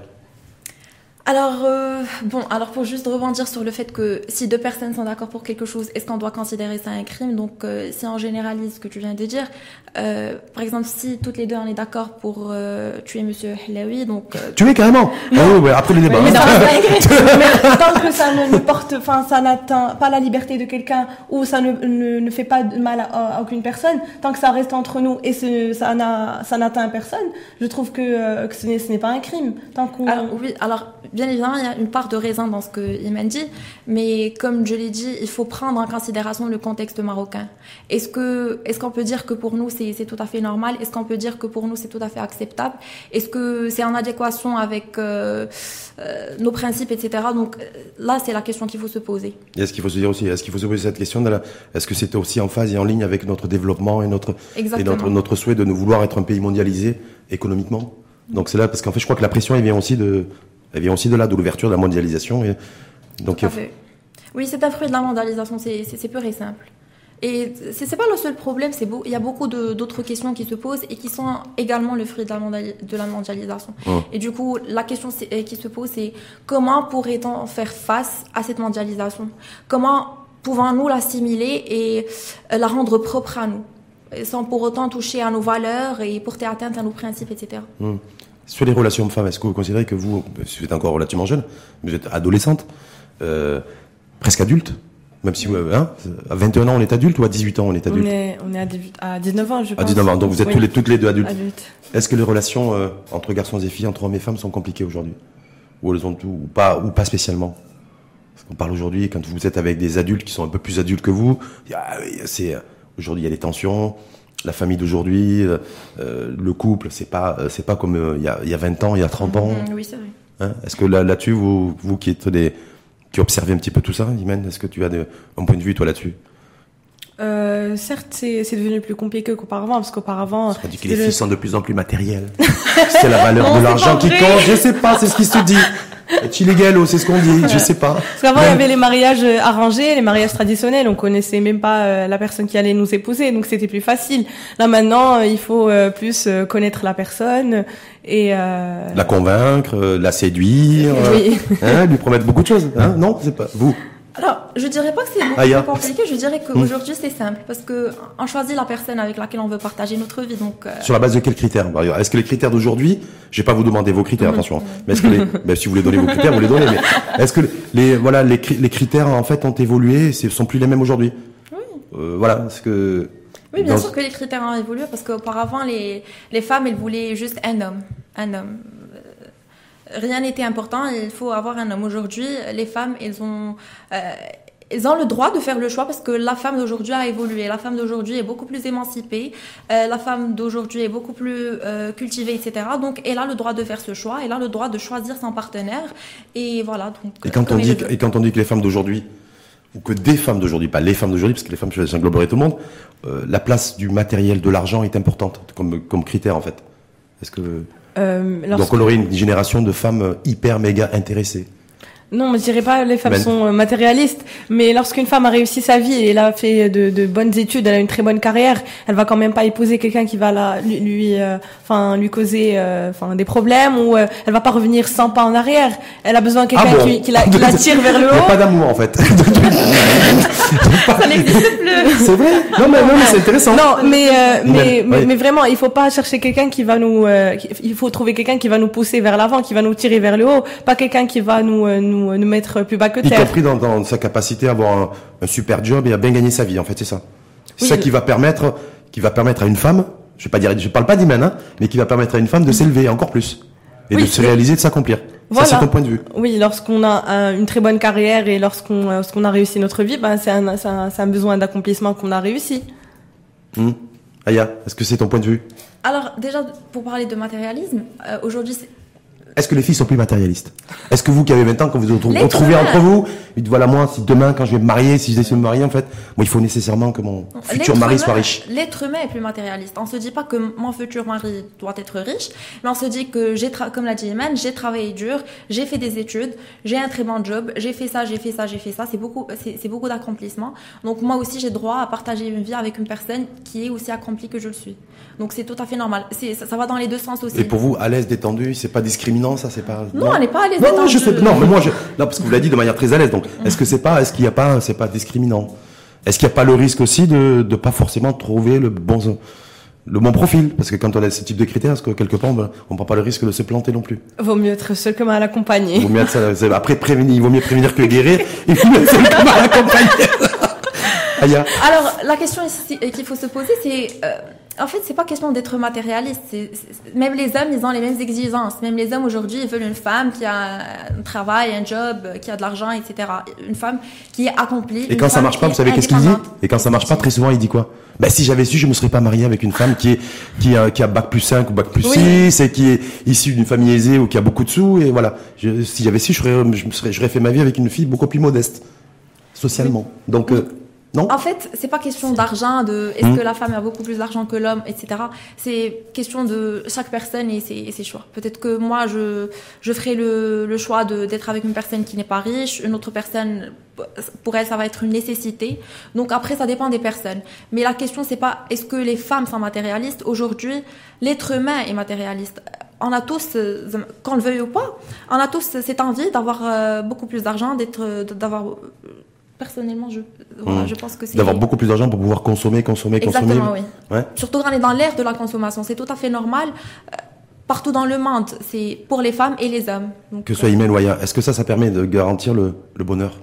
Alors, euh, bon, alors pour juste rebondir sur le fait que si deux personnes sont d'accord pour quelque chose, est-ce qu'on doit considérer ça un crime? Donc, euh, si on généralise ce que tu viens de dire, euh, par exemple, si toutes les deux on est d'accord pour euh, tuer Monsieur Hlaoui, donc euh, Tu es carrément? Ah oui, ouais, après les débats. Mais, hein. dans- [LAUGHS] mais tant que ça ne, ne porte, enfin, ça n'atteint pas la liberté de quelqu'un ou ça ne, ne, ne fait pas de mal à, à aucune personne, tant que ça reste entre nous et ce, ça n'a, ça n'atteint personne, je trouve que, euh, que ce n'est, ce n'est pas un crime. Tant qu'on, alors, oui, alors bien évidemment, il y a une part de raison dans ce que Iman dit, mais comme je l'ai dit, il faut prendre en considération le contexte marocain. Est-ce que, est-ce qu'on peut dire que pour nous c'est, c'est tout à fait normal? Est-ce qu'on peut dire que pour nous c'est tout à fait acceptable? Est-ce que c'est en adéquation avec euh, euh, nos principes, etc. Donc euh, là, c'est la question qu'il faut se poser. Et est-ce qu'il faut se dire aussi, est-ce qu'il faut se poser cette question de la, est-ce que c'était aussi en phase et en ligne avec notre développement et notre, et notre, notre souhait de nous vouloir être un pays mondialisé économiquement? Donc c'est là, parce qu'en fait, je crois que la pression, elle vient aussi de, elle vient aussi de là, de l'ouverture de la mondialisation. Et, donc, Tout à il faut- fait. Oui, c'est un fruit de la mondialisation, c'est pur et simple. Et c'est pas le seul problème, c'est beau, il y a beaucoup d'autres questions qui se posent et qui sont également le fruit de la, mondiali- de la mondialisation. Et du coup, la question euh, qui se pose, c'est comment pourrait-on faire face à cette mondialisation? Comment pouvons-nous l'assimiler et euh, la rendre propre à nous? Sans pour autant toucher à nos valeurs et porter atteinte à nos principes, etc. Hum. Sur les relations hommes-femmes, est-ce que vous considérez que vous, si vous êtes encore relativement jeune, vous êtes adolescente, euh, presque adulte, même si vous, hein, à 21 ans on est adulte ou à 18 ans on est On adulte est, on est à, 18 à 19 ans, je pense. À 19 ans, donc vous êtes Oui. tous les, toutes les deux adultes. Adulte. Est-ce que les relations euh, entre garçons et filles, entre hommes et femmes sont compliquées aujourd'hui? Ou elles ont tout, ou pas, ou pas spécialement? Parce qu'on parle aujourd'hui, quand vous êtes avec des adultes qui sont un peu plus adultes que vous, c'est, aujourd'hui il y a des tensions, la famille d'aujourd'hui, euh, euh, le couple, c'est pas, euh, c'est pas comme euh, il y, a, il y a 20 ans, il y a 30 ans. Mhm, oui, c'est vrai. Hein est-ce que là, là-dessus, vous, vous qui êtes des, qui observez un petit peu tout ça, Imen, est-ce que tu as de, un point de vue toi là-dessus? Euh, certes, c'est c'est devenu plus compliqué qu'auparavant, parce qu'auparavant, On dit que les le- filles sont de plus en plus matérielles. [LAUGHS] c'est la valeur Non, de l'argent qui compte. Je sais pas, c'est ce qui se dit. Chiligalo, c'est ce qu'on dit? Je sais pas. Parce qu'avant, il y avait les mariages euh, arrangés, les mariages traditionnels. On connaissait même pas euh, la personne qui allait nous épouser, donc c'était plus facile. Là maintenant, euh, il faut euh, plus euh, connaître la personne et euh, La convaincre, euh, la séduire, Oui. hein, lui promettre beaucoup de choses. Hein? Non, c'est pas vous. Alors, je dirais pas que c'est beaucoup Aya. plus compliqué, je dirais qu'aujourd'hui c'est simple parce que on choisit la personne avec laquelle on veut partager notre vie. Donc, euh, Sur la base de quels critères Est-ce que les critères d'aujourd'hui, je vais pas vous demander vos critères, attention. hein, Mais est-ce que les, [LAUGHS] ben, si vous voulez donner vos critères, vous les donnez. Mais est-ce que les, voilà, les, cri- les critères en fait ont évolué, ce sont plus les mêmes aujourd'hui? Oui. Euh, voilà, est-ce que oui, bien dans- sûr que les critères ont évolué parce qu'auparavant les, les femmes elles voulaient juste un homme. Un homme. Rien n'était important, il faut avoir un homme. Aujourd'hui, les femmes, elles ont, euh, elles ont le droit de faire le choix parce que la femme d'aujourd'hui a évolué. La femme d'aujourd'hui est beaucoup plus émancipée. euh, la femme d'aujourd'hui est beaucoup plus euh, cultivée, etc. Donc, elle a le droit de faire ce choix. Elle a le droit de choisir son partenaire. Et voilà. Donc, Et quand, on dit, et quand on dit que les femmes d'aujourd'hui, ou que des femmes d'aujourd'hui, pas les femmes d'aujourd'hui, parce que les femmes, ça engloberait tout le monde, euh, la place du matériel, de l'argent est importante comme, comme critère en fait. Est-ce que euh, lorsque- donc on aurait une génération de femmes hyper méga intéressées. Non, je dirais pas les femmes Ben- sont euh, matérialistes, mais lorsqu'une femme a réussi sa vie et elle a fait de, de bonnes études, elle a une très bonne carrière, elle va quand même pas épouser quelqu'un qui va la, lui, lui, euh, enfin, lui causer, euh, enfin, des problèmes ou euh, elle va pas revenir 100 pas en arrière. Elle a besoin de quelqu'un Ah bon qui, qui la, qui la [LAUGHS] tire vers le Il n'y a haut. pas d'amour en fait. [LAUGHS] Ça n'existe plus. c'est vrai? Non mais, non, mais c'est intéressant. Non, mais euh, mais, mais oui. mais vraiment, il faut pas chercher quelqu'un qui va nous, euh, qui- il faut trouver quelqu'un qui va nous pousser vers l'avant, qui va nous tirer vers le haut, pas quelqu'un qui va nous euh, nous nous mettre plus bas que Y terre. compris dans, dans sa capacité à avoir un, un super job et à bien gagner sa vie en fait, c'est ça. C'est Oui, ça je- qui va permettre, qui va permettre à une femme, je vais pas dire, je parle pas d'Imen, hein, mais qui va permettre à une femme de s'élever encore plus et Oui, de se réaliser, de s'accomplir. Voilà. Ça c'est ton point de vue. Oui, lorsqu'on a un- une très bonne carrière et lorsqu'on euh, lorsqu'on a réussi notre vie, ben c'est un, besoin d'accomplissement qu'on a réussi. Hum. Aya, est-ce que c'est ton point de vue? Alors, déjà, pour parler de matérialisme, euh, aujourd'hui, c'est- Est-ce que les filles sont plus matérialistes? Est-ce que vous qui avez 20 ans, quand vous vous retrouvez entre vous, dites voilà moi, si demain quand je vais me marier, si je décide de me marier en fait, moi il faut nécessairement que mon futur mari soit riche. L'être humain est plus matérialiste. On se dit pas que mon futur mari doit être riche, mais on se dit que j'ai, comme l'a dit Iman, j'ai travaillé dur, j'ai fait des études, j'ai un très bon job, j'ai fait ça, j'ai fait ça, j'ai fait ça. C'est beaucoup, c'est, beaucoup d'accomplissement. Donc moi aussi, j'ai droit à partager une vie avec une personne qui est aussi accomplie que je le suis. Donc c'est tout à fait normal. Ça, ça va dans les deux sens aussi. Et pour vous, à l'aise, détendu, c'est pas discriminant, ça, c'est pas. Non, on n'est pas à l'aise Non, non, détendu. je sais, non, mais moi, je, [LAUGHS] non, parce que vous l'avez dit de manière très à l'aise. Donc, est-ce que c'est pas, est-ce qu'il n'y a pas, c'est pas discriminant? Est-ce qu'il n'y a pas le risque aussi de, de pas forcément trouver le bon, le bon profil? Parce que quand on a ce type de critères, est-ce que quelque part, on on prend pas le risque de se planter non plus? Vaut mieux être seul que mal accompagné. vaut mieux être après prévenir, il vaut mieux prévenir que guérir. [LAUGHS] Il vaut mieux être seul que mal accompagné. [LAUGHS] Alors, la question qu'il faut se poser, c'est euh, en fait, c'est pas question d'être matérialiste. même les hommes, ils ont les mêmes exigences. Même les hommes aujourd'hui, ils veulent une femme qui a un travail, un job, qui a de l'argent, etc. Une femme qui est accomplie. Et quand ça marche pas, vous savez qu'est-ce qu'il dit Et quand ça marche pas, très souvent, il dit quoi? Ben si j'avais su, je me serais pas marié avec une femme qui est qui a, qui a bac plus 5 ou bac plus 6 et qui est issue d'une famille aisée ou qui a beaucoup de sous et voilà. si j'avais su, je je me serais, j'aurais fait ma vie avec une fille beaucoup plus modeste socialement. Donc euh, en fait, c'est pas question d'argent, de est-ce hmm. que la femme a beaucoup plus d'argent que l'homme, etc. C'est question de chaque personne et ses, choix. Peut-être que moi, je, je ferai le, le choix d'être avec une personne qui n'est pas riche, une autre personne, pour elle, ça va être une nécessité. Donc après, ça dépend des personnes. Mais la question, c'est pas est-ce que les femmes sont matérialistes. Aujourd'hui, l'être humain est matérialiste on a tous, qu'on le veuille ou pas, on a tous cette envie d'avoir euh, beaucoup plus d'argent, d'être, d'avoir personnellement, je, hmm. je pense que c'est... D'avoir beaucoup plus d'argent pour pouvoir consommer, consommer, consommer. Exactement, oui. Surtout quand on est dans l'ère de la consommation. C'est tout à fait normal. Euh, partout dans le monde, c'est pour les femmes et les hommes. que ce soit Imen ou Aya, est-ce que ça, ça permet de garantir le, bonheur?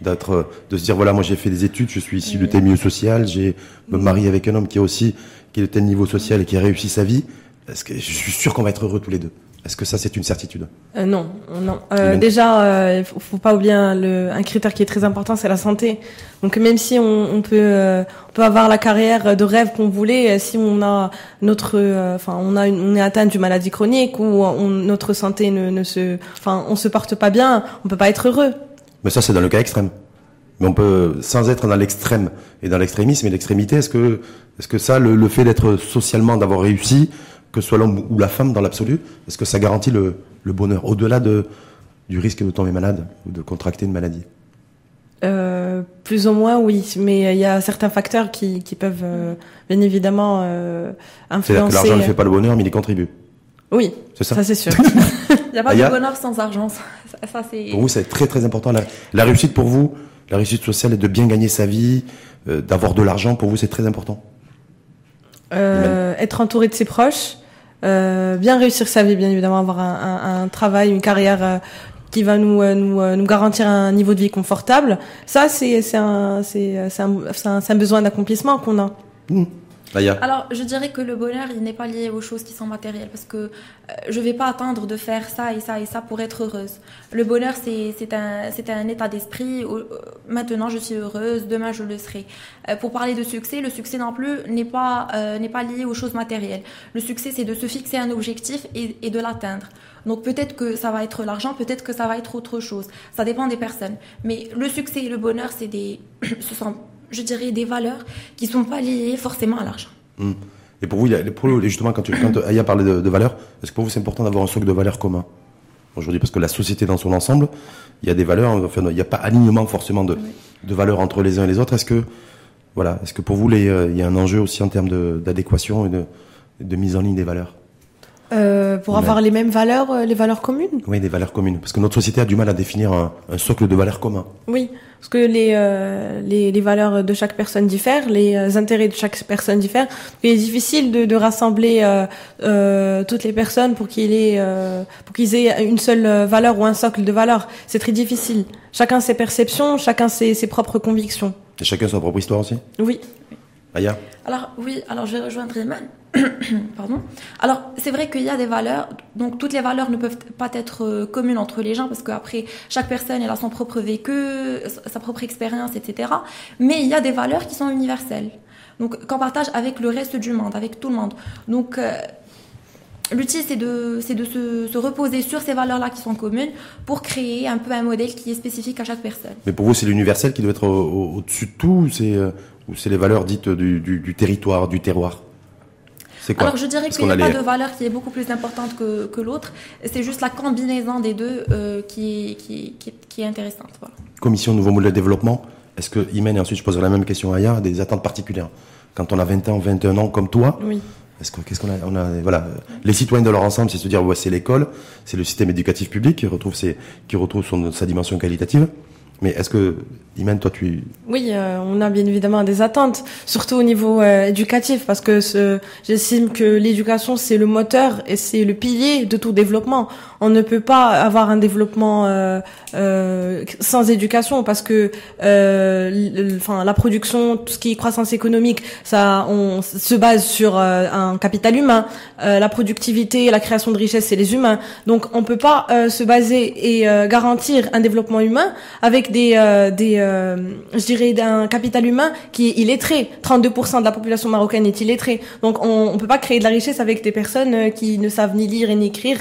D'être euh, de se dire voilà moi j'ai fait des études je suis issu de tel milieu social j'ai me marié avec un homme qui est aussi qui est de tel niveau social et qui a réussi sa vie est-ce que je suis sûr qu'on va être heureux tous les deux? Est-ce que ça, c'est une certitude? Euh, Non, non. Euh, déjà, euh, il faut, faut pas oublier un, le, un critère qui est très important, c'est la santé. Donc, même si on, on peut, euh, on peut avoir la carrière de rêve qu'on voulait, si on a notre, enfin, on a, une, on est atteint d'une maladie chronique ou on, notre santé ne, ne se, enfin, on se porte pas bien, on peut pas être heureux. Mais ça, c'est dans le cas extrême. Mais on peut, sans être dans l'extrême et dans l'extrémisme et l'extrémité, est-ce que, est-ce que ça, le, le fait d'être socialement, d'avoir réussi, que ce soit l'homme ou la femme dans l'absolu Est-ce que ça garantit le, bonheur au-delà de, du risque de tomber malade ou de contracter une maladie euh, plus ou moins, oui, mais il y a certains facteurs qui, peuvent euh, bien évidemment euh, influencer. C'est-à-dire que l'argent ne fait pas le bonheur, mais il y contribue. Oui, c'est ça. c'est sûr. [LAUGHS] il n'y a pas de bonheur sans argent. Ça, pour vous, c'est très très important. La, réussite pour vous, la réussite sociale est de bien gagner sa vie, d'avoir de l'argent. Pour vous, c'est très important. être entouré de ses proches, euh, bien réussir sa vie, bien évidemment, avoir un, un, travail, une carrière euh, qui va nous, euh, nous, nous, garantir un niveau de vie confortable. Ça, c'est un, un, un, besoin d'accomplissement qu'on a. Mmh. Alors, je dirais que le bonheur, il n'est pas lié aux choses qui sont matérielles, parce que je ne vais pas attendre de faire ça et ça et ça pour être heureuse. Le bonheur, c'est un, un état d'esprit. Maintenant, je suis heureuse, demain, je le serai. pour parler de succès, le succès non plus n'est pas, n'est pas lié aux choses matérielles. Le succès, c'est de se fixer un objectif et, et de l'atteindre. Donc peut-être que ça va être l'argent, peut-être que ça va être autre chose. Ça dépend des personnes. Mais le succès et le bonheur, c'est des, [CLEARS THROAT] ce sont je dirais, des valeurs qui ne sont pas liées forcément à l'argent. Hmm. Et pour vous, justement, quand, tu, quand Aya parlait de, valeurs, est-ce que pour vous c'est important d'avoir un socle de valeurs commun aujourd'hui? Parce que la société dans son ensemble, il y a des valeurs, enfin, il n'y a pas alignement forcément de, de valeurs entre les uns et les autres. Est-ce que, voilà, est-ce que pour vous, les, euh, il y a un enjeu aussi en termes d'adéquation et de, de mise en ligne des valeurs? Euh, pour avoir les mêmes valeurs, euh, les valeurs communes Oui, des valeurs communes. Parce que notre société a du mal à définir un, socle de valeurs communs. Oui, parce que les, euh, les, les, valeurs de chaque personne diffèrent, les intérêts de chaque personne diffèrent. Il est difficile de, de rassembler toutes les personnes pour qu'il ait, pour qu'ils aient une seule valeur ou un socle de valeurs. C'est très difficile. Chacun ses perceptions, chacun ses, ses propres convictions. Et chacun sa propre histoire aussi? Oui. Aya Alors oui, alors je vais rejoindre. [COUGHS] Pardon. Alors, c'est vrai qu'il y a des valeurs, donc toutes les valeurs ne peuvent pas être euh, communes entre les gens parce qu'après, chaque personne elle a son propre vécu, sa propre expérience, etc. Mais il y a des valeurs qui sont universelles, donc qu'on partage avec le reste du monde, avec tout le monde. Donc, euh, l'utile c'est de, c'est de se, se, reposer sur ces valeurs-là qui sont communes pour créer un peu un modèle qui est spécifique à chaque personne. Mais pour vous, c'est l'universel qui doit être au-dessus de tout, c'est, ou c'est les valeurs dites du, du, du territoire, du terroir alors je dirais qu'il n'y a pas de valeur qui est beaucoup plus importante que, que l'autre. C'est juste la combinaison des deux euh, qui, qui, qui, est intéressante. Commission Nouveau Modèle de Développement, est-ce que Imen, et ensuite je poserai la même question à Aya, des attentes particulières Quand on a 20 ans, 21 ans comme toi, oui. Est-ce que, qu'est-ce qu'on a, on a, voilà, les citoyens de leur ensemble, c'est se dire, ouais, c'est l'école, c'est le système éducatif public qui retrouve ses, qui retrouve son, sa dimension qualitative. Mais est-ce que, Iman, toi, tu... Oui, euh, on a bien évidemment des attentes, surtout au niveau euh, éducatif, parce que j'estime que l'éducation, c'est le moteur et c'est le pilier de tout développement. On ne peut pas avoir un développement euh, sans éducation, parce que enfin, la production, tout ce qui est croissance économique, ça, on se base sur un capital humain. la productivité, la création de richesses, c'est les humains. Donc, on peut pas se baser et garantir un développement humain avec des, euh, des euh, je dirais, d'un capital humain qui est illettré. 32% de la population marocaine est illettrée. Donc on, on peut pas créer de la richesse avec des personnes euh, qui ne savent ni lire et ni écrire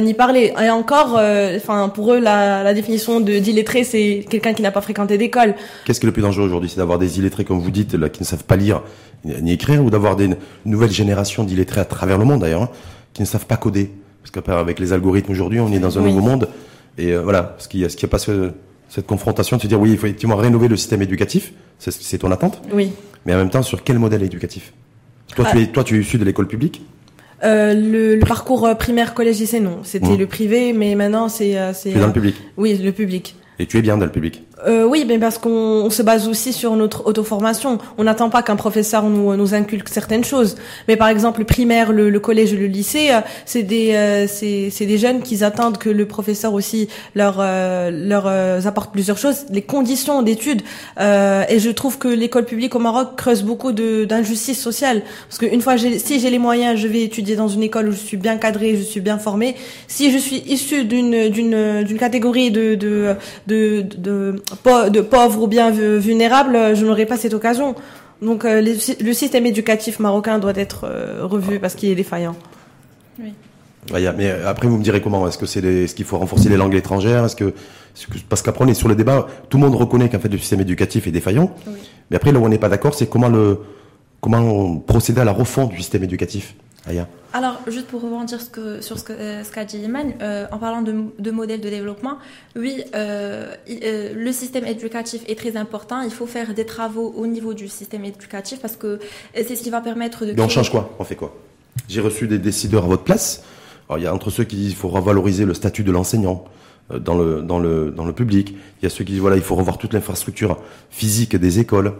ni parler. Et encore, enfin pour eux, la, la définition de d'illettré, c'est quelqu'un qui n'a pas fréquenté d'école. Qu'est-ce qui est le plus dangereux aujourd'hui C'est d'avoir des illettrés, comme vous dites, là, qui ne savent pas lire ni écrire, ou d'avoir des nouvelles générations d'illettrés à travers le monde d'ailleurs, hein, qui ne savent pas coder? Parce qu'avec les algorithmes aujourd'hui, on est dans un nouveau monde. Et voilà, ce qui, ce qui a passé cette confrontation de se dire oui, il faut effectivement rénover le système éducatif, c'est ton attente. Oui. Mais en même temps, sur quel modèle éducatif? Toi, tu ah. es, toi, tu es issu de l'école publique euh, le, parcours euh, primaire, collège, lycée, non. C'était mmh. le privé, mais maintenant c'est. Euh, c'est dans le public. Oui, le public. Et tu es bien dans le public euh, Oui, mais parce qu'on se base aussi sur notre auto-formation. On n'attend pas qu'un professeur nous, nous inculque certaines choses. Mais par exemple, le primaire, le, le collège, le lycée, euh, c'est des, euh, c'est des jeunes qui attendent que le professeur aussi leur, euh, leur apporte plusieurs choses, les conditions d'études. et je trouve que l'école publique au Maroc creuse beaucoup d'injustice sociale. Parce qu'une fois, si j'ai les moyens, je vais étudier dans une école où je suis bien cadré, je suis bien formé. Si je suis issu d'une d'une catégorie de, de de, de, de pauvres ou bien vulnérables, je n'aurais pas cette occasion. Donc euh, le, système éducatif marocain doit être euh, revu parce qu'il est défaillant. Oui. mais après, vous me direz comment? Est-ce que c'est est-ce qu'il faut renforcer les langues étrangères? Est-ce que parce qu'après on est sur le débat, tout le monde reconnaît qu'en fait le système éducatif est défaillant. Mais après, là où on n'est pas d'accord, c'est comment le comment procéder à la refonte du système éducatif? Aya. Alors, juste pour rebondir sur ce qu'a euh, ce dit Iman, euh, en parlant de, de modèle de développement, oui, euh, le système éducatif est très important. Il faut faire des travaux au niveau du système éducatif parce que c'est ce qui va permettre de. Mais on change quoi? On fait quoi? J'ai reçu des décideurs à votre place. Alors, il y a entre ceux qui disent qu'il faut revaloriser le statut de l'enseignant dans le, dans, le, dans le public. Il y a ceux qui disent voilà, il faut revoir toute l'infrastructure physique des écoles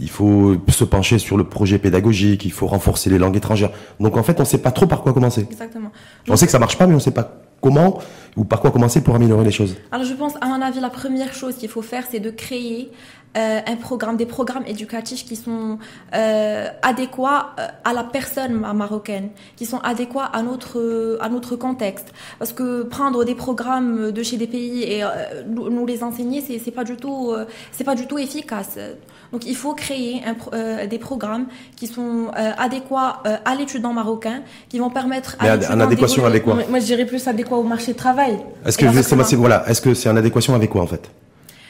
il faut se pencher sur le projet pédagogique, il faut renforcer les langues étrangères. Donc en fait, on ne sait pas trop par quoi commencer. Exactement. on sait que ça marche pas, mais on ne sait pas comment ou par quoi commencer pour améliorer les choses. Alors je pense, à mon avis, la première chose qu'il faut faire, c'est de créer euh, un programme, des programmes éducatifs qui sont euh, adéquats euh, à la personne marocaine, qui sont adéquats à notre à notre contexte. Parce que prendre des programmes de chez des pays et nous les enseigner, c'est c'est pas du tout c'est pas du tout efficace. Donc il faut créer un, des programmes qui sont adéquats à l'étudiant marocain, qui vont permettre. Mais en adéquation avec quoi Moi, je dirais plus adéquat au marché de travail. Est-ce que c'est voilà Est-ce que c'est en adéquation avec quoi en fait?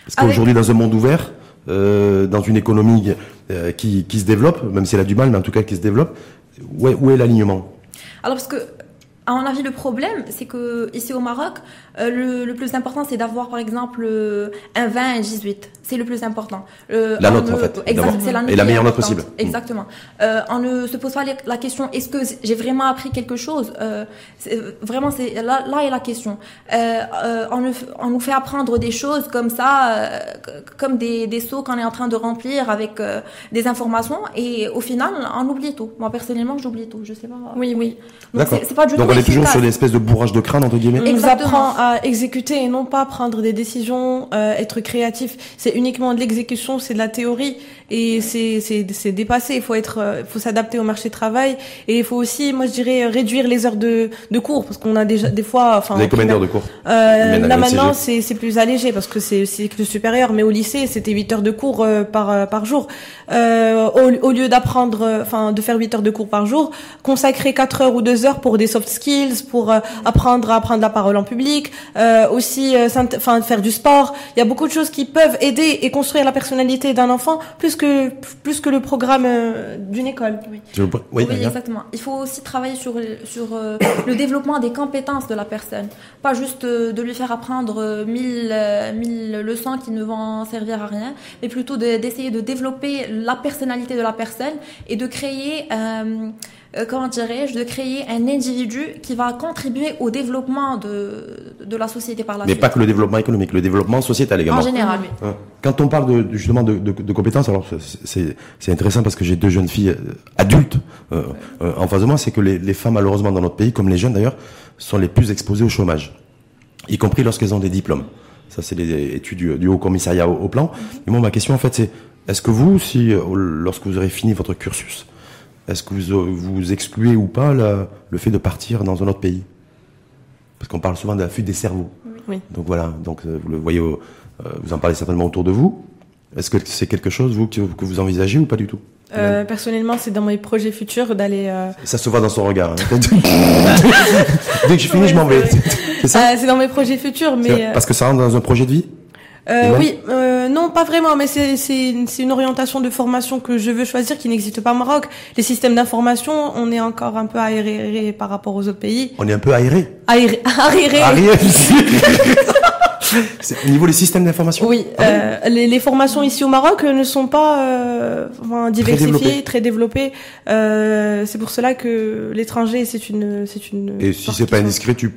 Parce qu'aujourd'hui dans un monde ouvert euh, dans une économie euh, qui, qui, se développe, même si elle a du mal, mais en tout cas qui se développe, où est, l'alignement? Alors parce que à mon avis, le problème, c'est que ici au Maroc, euh, le, le, plus important, c'est d'avoir, par exemple, euh, un 20 et un 18. C'est le plus important. Euh, la note, en fait. Exact, c'est la. Et la meilleure note possible. Exactement. Euh, on ne se pose pas la question, est-ce que j'ai vraiment appris quelque chose? Vraiment, c'est là, là est la question. on, nous, on nous fait apprendre des choses comme ça, comme des, des seaux qu'on est en train de remplir avec des informations, et au final, on oublie tout. Moi, personnellement, j'oublie tout. Je sais pas. Oui, oui. Donc, c'est pas du tout on est toujours sur l'espèce de bourrage de crâne entre guillemets. On nous apprend à exécuter et non pas prendre des décisions, euh, être créatif. C'est uniquement de l'exécution, c'est de la théorie et c'est c'est c'est dépassé. Il faut être, euh, faut s'adapter au marché du travail et il faut aussi, moi je dirais, réduire les heures de de cours parce qu'on a déjà des fois, enfin. Vous avez combien d'heures de cours euh, Là maintenant c'est c'est plus allégé parce que c'est c'est le supérieur, mais au lycée c'était 8 heures de cours euh, par euh, par jour. Euh, au, au lieu d'apprendre, enfin de faire 8 heures de cours par jour, consacrer 4 heures ou 2 heures pour des soft skills, pour apprendre à prendre la parole en public, aussi, enfin faire du sport. Il y a beaucoup de choses qui peuvent aider et construire la personnalité d'un enfant plus que plus que le programme euh, d'une école. Oui, oui, exactement. Il faut aussi travailler sur sur euh, [COUGHS] le développement des compétences de la personne, pas juste euh, de lui faire apprendre mille mille leçons qui ne vont servir à rien, mais plutôt d'essayer de, développer la personnalité de la personne et de créer euh, comment dirais-je, de créer un individu qui va contribuer au développement de, de la société par la Mais suite. pas que le développement économique, le développement sociétal également. En général, oui. Hein. Quand on parle de, justement de, de, de compétences, alors c'est intéressant parce que j'ai deux jeunes filles euh, adultes euh, euh, en face de moi, c'est que les, les femmes malheureusement dans notre pays, comme les jeunes d'ailleurs, sont les plus exposées au chômage, y compris lorsqu'elles ont des diplômes. Ça c'est les études du, du Haut Commissariat au, au plan. Et moi ma question en fait c'est est-ce que vous, si euh, lorsque vous aurez fini votre cursus, est-ce que vous, vous excluez ou pas la- le fait de partir dans un autre pays? Parce qu'on parle souvent de la fuite des cerveaux. Oui. Donc voilà, donc euh, vous le voyez, euh, vous en parlez certainement autour de vous. Est-ce que c'est quelque chose vous que, que vous envisagez ou pas du tout? Euh, personnellement, c'est dans mes projets futurs d'aller. euh, Ça se voit dans son regard. hein. [LAUGHS] Dès que j'ai fini, je m'en vais. C'est ça? C'est dans mes projets futurs, mais. Parce que ça rentre dans un projet de vie? Euh, oui, euh, non, pas vraiment, mais c'est c'est une, c'est une orientation de formation que je veux choisir qui n'existe pas au Maroc. Les systèmes d'information, on est encore un peu aéré par rapport aux autres pays. On est un peu aéré. Aéré, [LAUGHS] aéré. Aéré C'est [LAUGHS] Au niveau des systèmes d'information Oui, Ah euh, les, les formations ici au Maroc euh, ne sont pas euh, enfin, diversifiées, développées. très développées. Euh, c'est pour cela que l'étranger, c'est une, c'est une. Et si c'est pas indiscret, tu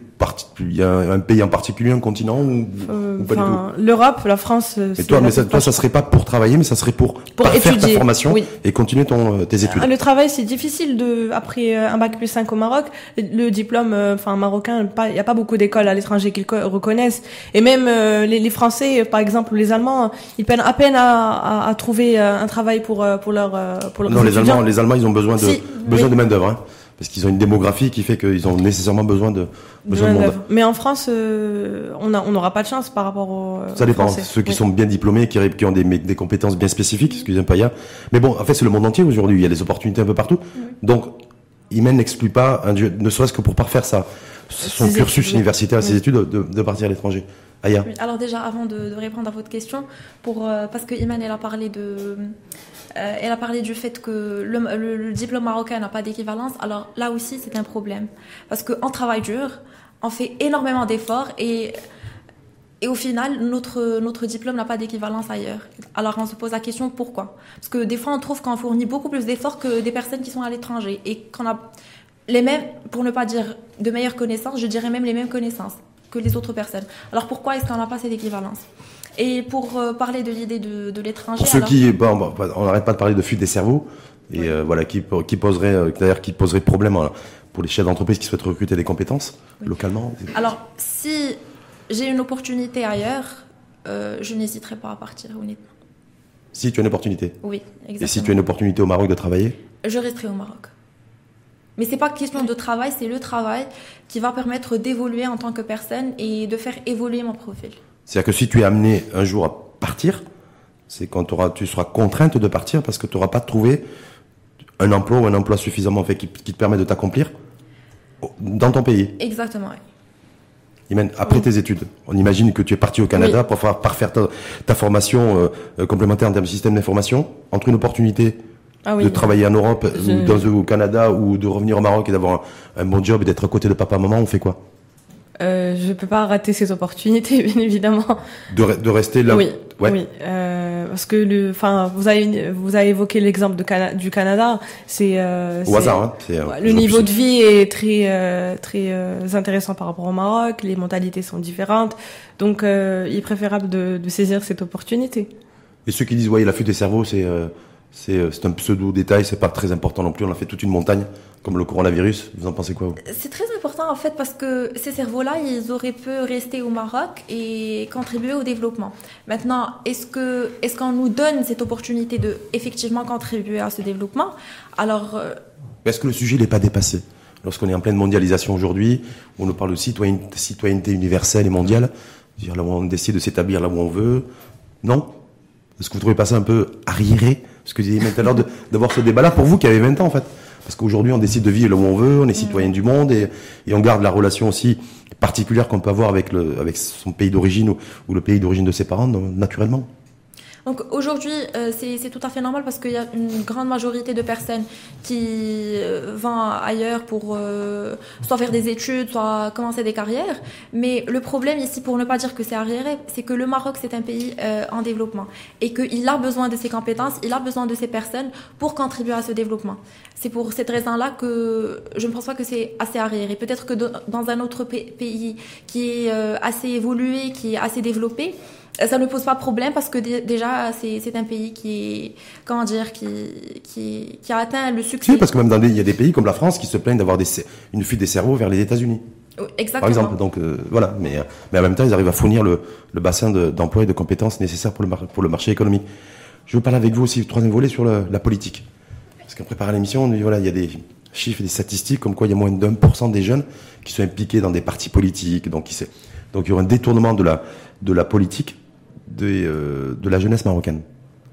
il y a un pays en particulier, un continent ou, euh, ou pas du tout enfin, l'Europe, la France. euh, c'est toi, mais ça, toi, ça serait pas pour travailler, mais ça serait pour, Pour faire ta étudier, formation oui. et continuer ton, euh, tes études. Le travail, c'est difficile de après un bac plus 5 au Maroc, le diplôme enfin marocain, il y a pas beaucoup d'écoles à l'étranger qui le co- reconnaissent et même euh, les, les Français euh, par exemple ou les Allemands, ils peinent à peine à, à, à trouver euh, un travail pour pour leur pour leurs Non, les. Allemands, les Allemands, ils ont besoin de, Si, besoin oui. de main d'œuvre, hein, parce qu'ils ont une démographie qui fait qu'ils ont nécessairement besoin de, de besoin de monde. main-d'œuvre. Mais en France, euh, on a on n'aura pas de chance par rapport aux Ça aux dépend. Français. Ceux qui Oui. sont bien diplômés, qui, qui ont des, des compétences bien spécifiques, excusez-moi pas hier. Mais bon, en fait, c'est le monde entier aujourd'hui. Il y a des opportunités un peu partout. Donc, Imen n'exclut pas, un ne serait-ce que pour parfaire ça, son cursus oui. universitaire, ses études, de, de partir à l'étranger. Alors déjà, avant de, répondre à votre question, euh, parce que Iman, elle a parlé de, euh, elle a parlé du fait que le diplôme marocain n'a pas d'équivalence. Alors là aussi, c'est un problème, parce qu'on travaille dur, on fait énormément d'efforts et et au final, notre, notre diplôme n'a pas d'équivalence ailleurs. Alors on se pose la question pourquoi? Parce que des fois, on trouve qu'on fournit beaucoup plus d'efforts que des personnes qui sont à l'étranger et qu'on a les mêmes, pour ne pas dire de meilleures connaissances, je dirais même les mêmes connaissances que les autres personnes. Alors pourquoi est-ce qu'on n'a pas cette équivalence? Et pour euh, parler de l'idée de, de l'étranger, Pour ceux alors- qui, bon, on n'arrête pas de parler de fuite des cerveaux, et euh, voilà, qui, qui poserait, euh, d'ailleurs, qui poserait problème hein, pour les chefs d'entreprise qui souhaitent recruter des compétences localement. alors si j'ai une opportunité ailleurs, euh, je n'hésiterai pas à partir, honnêtement. Si tu as une opportunité. Oui, exactement. Et si tu as une opportunité au Maroc de travailler, je resterai au Maroc. Mais c'est pas question de travail, c'est le travail qui va permettre d'évoluer en tant que personne et de faire évoluer mon profil. c'est-à-dire que si tu es amené un jour à partir, c'est quand t'auras- tu seras contrainte de partir parce que tu n'auras pas trouvé un emploi ou un emploi suffisamment fait qui, qui te permet de t'accomplir dans ton pays. Exactement. après tes études, on imagine que tu es parti au Canada Oui. pour faire parfaire ta, ta formation euh, euh, complémentaire en termes de système d'information. Entre une opportunité Ah oui. de travailler en Europe ou dans, au Canada ou de revenir au Maroc et d'avoir un, un bon job et d'être à côté de papa maman, on fait quoi? Euh, je peux pas rater ces opportunités, [LAUGHS] bien évidemment. de, re- de rester là? Oui, Ouais. oui, euh, parce que le, enfin, vous avez vous avez évoqué l'exemple de Cana- du Canada, c'est euh, Au hasard, hein. Ouais, le niveau de vie est très très intéressant par rapport au Maroc, les mentalités sont différentes, donc il est préférable de, de saisir cette opportunité. Et ceux qui disent, ouais, la fuite des cerveaux, c'est c'est euh, c'est un pseudo détail, c'est pas très important non plus. On a fait toute une montagne, comme le coronavirus. Vous en pensez quoi C'est très important en fait parce que ces cerveaux-là, ils auraient pu rester au Maroc et contribuer au développement. Maintenant, est-ce que est-ce qu'on nous donne cette opportunité de effectivement contribuer à ce développement? Alors euh, Est-ce que le sujet n'est pas dépassé Lorsqu'on est en pleine mondialisation aujourd'hui, on nous parle de citoyen- citoyenneté universelle et mondiale, dire là où on décide de s'établir là où on veut. Non? Est-ce que vous trouvez pas ça un peu arriéré? Ce que vous disiez tout à l'heure d'avoir ce débat-là pour vous qui avez 20 ans en fait. Parce qu'aujourd'hui on décide de vivre là où on veut, on est citoyen du monde et, et on garde la relation aussi particulière qu'on peut avoir avec, le, avec son pays d'origine ou, ou le pays d'origine de ses parents donc, naturellement. Donc aujourd'hui, euh, c'est tout à fait normal parce qu'il y a une grande majorité de personnes qui euh, vont ailleurs pour euh, soit faire des études, soit commencer des carrières. Mais le problème ici, pour ne pas dire que c'est arriéré, c'est que le Maroc, c'est un pays en développement et qu'il a besoin de ses compétences, il a besoin de ces personnes pour contribuer à ce développement. C'est pour cette raison-là que je ne pense pas que c'est assez arriéré. Peut-être que dans un autre pays qui est assez évolué, qui est assez développé, ça ne pose pas de problème parce que déjà c'est un pays qui est comment dire qui, qui, qui a atteint le succès. Oui, parce que même dans il y a des pays comme la France qui se plaignent d'avoir une fuite des cerveaux vers les États-Unis. Exactement. Par exemple, donc euh, voilà, mais euh, mais en même temps ils arrivent à fournir le, le bassin d'emploi et de compétences nécessaires pour le pour le marché économique. Je veux parler avec vous aussi du troisième volet sur la politique, parce qu'en préparant l'émission, on dit voilà il y a des chiffres et des statistiques comme quoi il y a moins d'un pour cent des jeunes qui sont impliqués dans des partis politiques, donc il donc il y aura un détournement de la de la politique de, euh, de la jeunesse marocaine.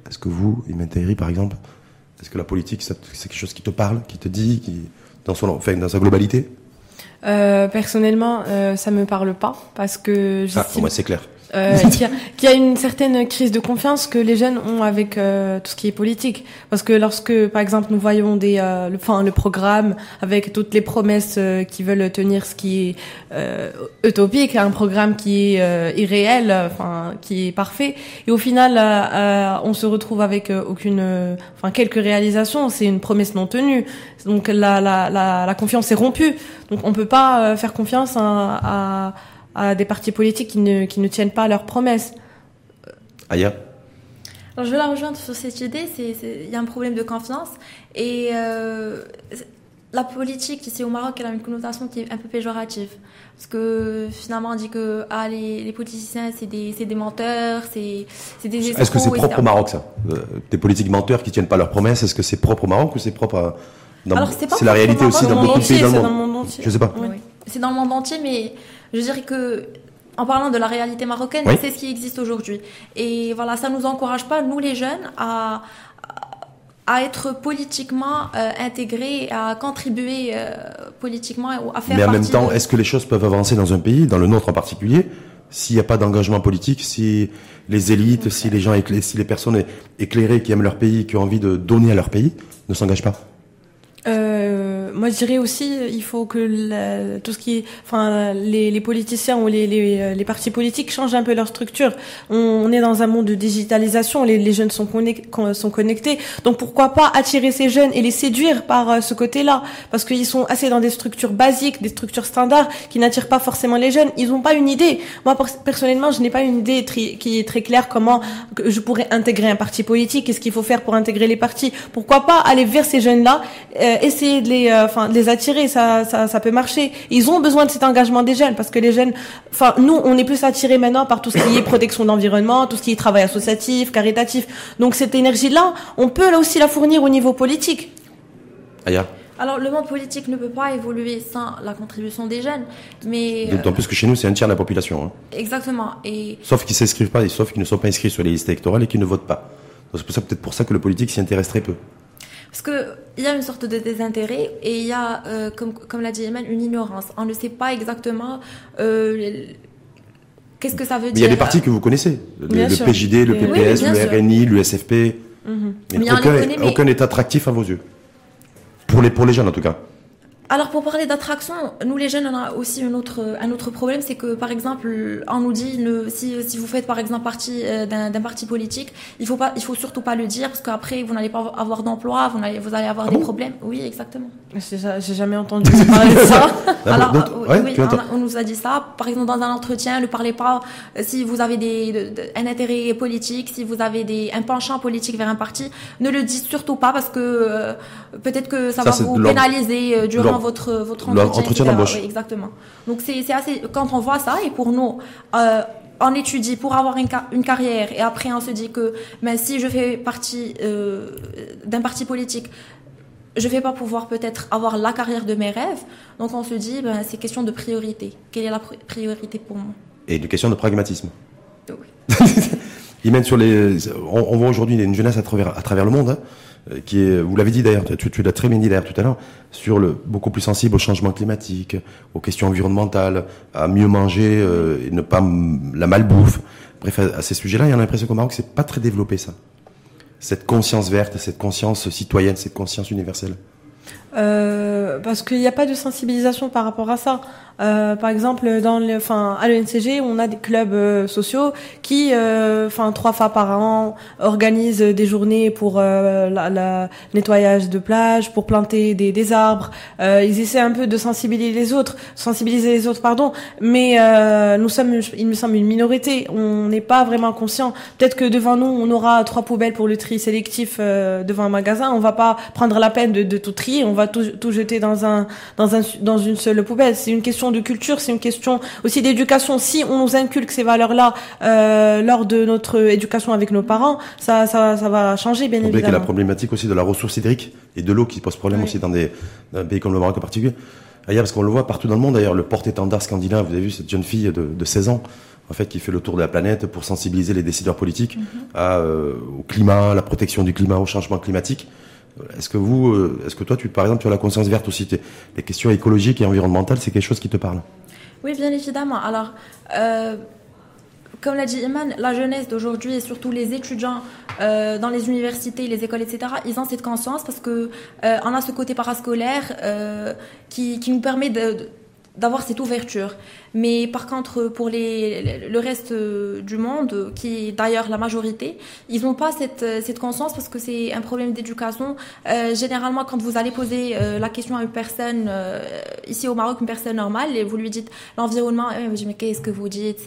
Est-ce que vous, Imen par exemple, est-ce que la politique, c'est quelque chose qui te parle, qui te dit, qui, dans, son, enfin, dans sa globalité? Euh, Personnellement, euh, ça me parle pas, parce que... Ah, pour moi, c'est clair euh, qu'il y, a une certaine crise de confiance que les jeunes ont avec euh, tout ce qui est politique. Parce que lorsque, par exemple, nous voyons des, euh, le, enfin, le programme avec toutes les promesses euh, qui veulent tenir ce qui est euh, utopique, un programme qui est irréel, enfin, qui est parfait, et au final, on se retrouve avec aucune, enfin, quelques réalisations. C'est une promesse non tenue. Donc la, la, la, la confiance est rompue. Donc on peut pas faire confiance à, à à des partis politiques qui ne, qui ne tiennent pas leurs promesses. Aya Alors, je veux la rejoindre sur cette idée. Il y a un problème de confiance. Et euh, la politique ici au Maroc, elle a une connotation qui est un peu péjorative. Parce que finalement, on dit que ah, les, les politiciens, c'est des, des, menteurs, c'est des Est-ce que c'est propre au Maroc, ça? Euh, Des politiques menteurs qui tiennent pas leurs promesses, est-ce que c'est propre au Maroc ou c'est propre à... C'est la réalité aussi dans beaucoup de pays dans le monde. Je sais pas. C'est dans le monde entier, mais je dirais que en parlant de la réalité marocaine, c'est ce qui existe aujourd'hui. Et voilà, ça nous encourage pas, nous les jeunes, à, à être politiquement euh, intégrés, à contribuer euh, politiquement, à faire. Mais en même temps, est-ce que les choses peuvent avancer dans un pays, dans le nôtre en particulier, s'il n'y a pas d'engagement politique, si les élites, si les gens, si les personnes éclairées qui aiment leur pays, qui ont envie de donner à leur pays, ne s'engagent pas? Euh, moi, je dirais aussi, il faut que tout ce qui est, enfin, les, les politiciens ou les, les, les, partis politiques changent un peu leur structure. On, on est dans un monde de digitalisation, les, les jeunes sont, sont connectés, donc pourquoi pas attirer ces jeunes et les séduire par euh, ce côté-là, parce qu'ils sont assez dans des structures basiques, des structures standards qui n'attirent pas forcément les jeunes. Ils n'ont pas une idée. Moi, personnellement, je n'ai pas une idée qui est très claire comment je pourrais intégrer un parti politique, qu'est-ce qu'il faut faire pour intégrer les partis. Pourquoi pas aller vers ces jeunes-là euh, essayer de les, euh, enfin, de les attirer, ça, ça, ça peut marcher. Ils ont besoin de cet engagement des jeunes parce que les jeunes, enfin, nous, on est plus attirés maintenant par tout ce qui est protection d'environnement, tout ce qui est travail associatif, caritatif. Donc cette énergie-là, on peut là aussi la fournir au niveau politique. Aya. Alors, le monde politique ne peut pas évoluer sans la contribution des jeunes, mais... D'autant plus que chez nous, c'est un tiers de la population. Hein. Exactement. Et... Sauf qu'ils s'inscrivent pas, sauf qu'ils ne sont pas inscrits sur les listes électorales et qu'ils ne votent pas. C'est peut-être pour ça que le politique s'y intéresse très peu. Parce qu'il y a une sorte de désintérêt et il y a, euh, comme, comme l'a dit Eman, une ignorance. On ne sait pas exactement euh, qu'est-ce que ça veut dire. il y a des partis que vous connaissez. Le, PJD, le PPS, le RNI, l'USFP. Mm -hmm. aucun, aucun est attractif à vos yeux. Pour les, pour les jeunes en tout cas. Alors pour parler d'attraction, nous les jeunes, on a aussi un autre, un autre problème, c'est que par exemple, on nous dit si, si vous faites par exemple partie euh, d'un parti politique, il faut pas, il faut surtout pas le dire parce qu'après vous n'allez pas avoir d'emploi, vous allez, vous allez avoir ah des problèmes. Oui, exactement. J'ai jamais entendu [LAUGHS] parler de ça. Ah Alors oui, on, nous a dit ça. Par exemple dans un entretien, ne parlez pas euh, si vous avez des, un intérêt politique, si vous avez des, un penchant politique vers un parti, ne le dites surtout pas parce que euh, peut-être que ça, va vous pénaliser durant votre, votre entretien, d'embauche. exactement. Donc c'est assez, quand on voit ça, et pour nous, euh, on étudie pour avoir une, une, carrière, et après on se dit que mais si je fais partie euh, d'un parti politique, je vais pas pouvoir peut-être avoir la carrière de mes rêves. Donc on se dit, ben, c'est question de priorité. Quelle est la priorité pour moi? Et une question de pragmatisme. Oui. [LAUGHS] Mènent sur les. On, voit aujourd'hui une jeunesse à travers, à travers le monde. Hein. Euh, qui est, vous l'avez dit d'ailleurs, tu, tu l'as très bien dit d'ailleurs tout à l'heure, sur le beaucoup plus sensible au changement climatique, aux questions environnementales, à mieux manger euh, et ne pas la malbouffe. bref, à, ces sujets-là, il y a l'impression qu'au Maroc, c'est pas très développé ça. Cette conscience verte, cette conscience citoyenne, cette conscience universelle. Euh, parce qu'il n'y a pas de sensibilisation par rapport à ça. Euh, par exemple, dans le, enfin, à l'ENCG, on a des clubs euh, sociaux qui, euh, enfin, trois fois par an, organisent des journées pour la, la, nettoyage de plage, pour planter des, des arbres. ils essaient un peu de sensibiliser les autres, sensibiliser les autres, pardon. Mais nous sommes, il me semble, une minorité. On n'est pas vraiment conscient. Peut-être que devant nous, on aura trois poubelles pour le tri sélectif devant un magasin. On va pas prendre la peine de, de tout trier. On va tout, tout jeter dans un, dans un, dans une seule poubelle. C'est une question de culture, c'est une question aussi d'éducation. Si on nous inculque ces valeurs-là euh, lors de notre éducation avec nos parents, ça, ça, ça va changer, bien évidemment. Il y a la problématique aussi de la ressource hydrique et de l'eau qui pose problème aussi dans des, pays comme le Maroc en particulier. D'ailleurs, parce qu'on le voit partout dans le monde, d'ailleurs, le porte-étendard scandinave, vous avez vu cette jeune fille de, de 16 ans, en fait, qui fait le tour de la planète pour sensibiliser les décideurs politiques à, euh, au climat, la protection du climat, au changement climatique. Est-ce que vous, euh, est-ce que toi, tu, par exemple, tu as la conscience verte aussi Les questions écologiques et environnementales, c'est quelque chose qui te parle? Oui, bien évidemment. Alors, euh, comme l'a dit Iman, la jeunesse d'aujourd'hui et surtout les étudiants euh, dans les universités, les écoles, etc., ils ont cette conscience parce que on a ce côté parascolaire qui, nous permet d'avoir cette ouverture. Mais par contre, pour les, le reste du monde, qui est d'ailleurs la majorité, ils n'ont pas cette, cette conscience parce que c'est un problème d'éducation. Euh, généralement, quand vous allez poser euh, la question à une personne, euh, ici au Maroc, une personne normale, et vous lui dites l'environnement, mais qu'est-ce que vous dites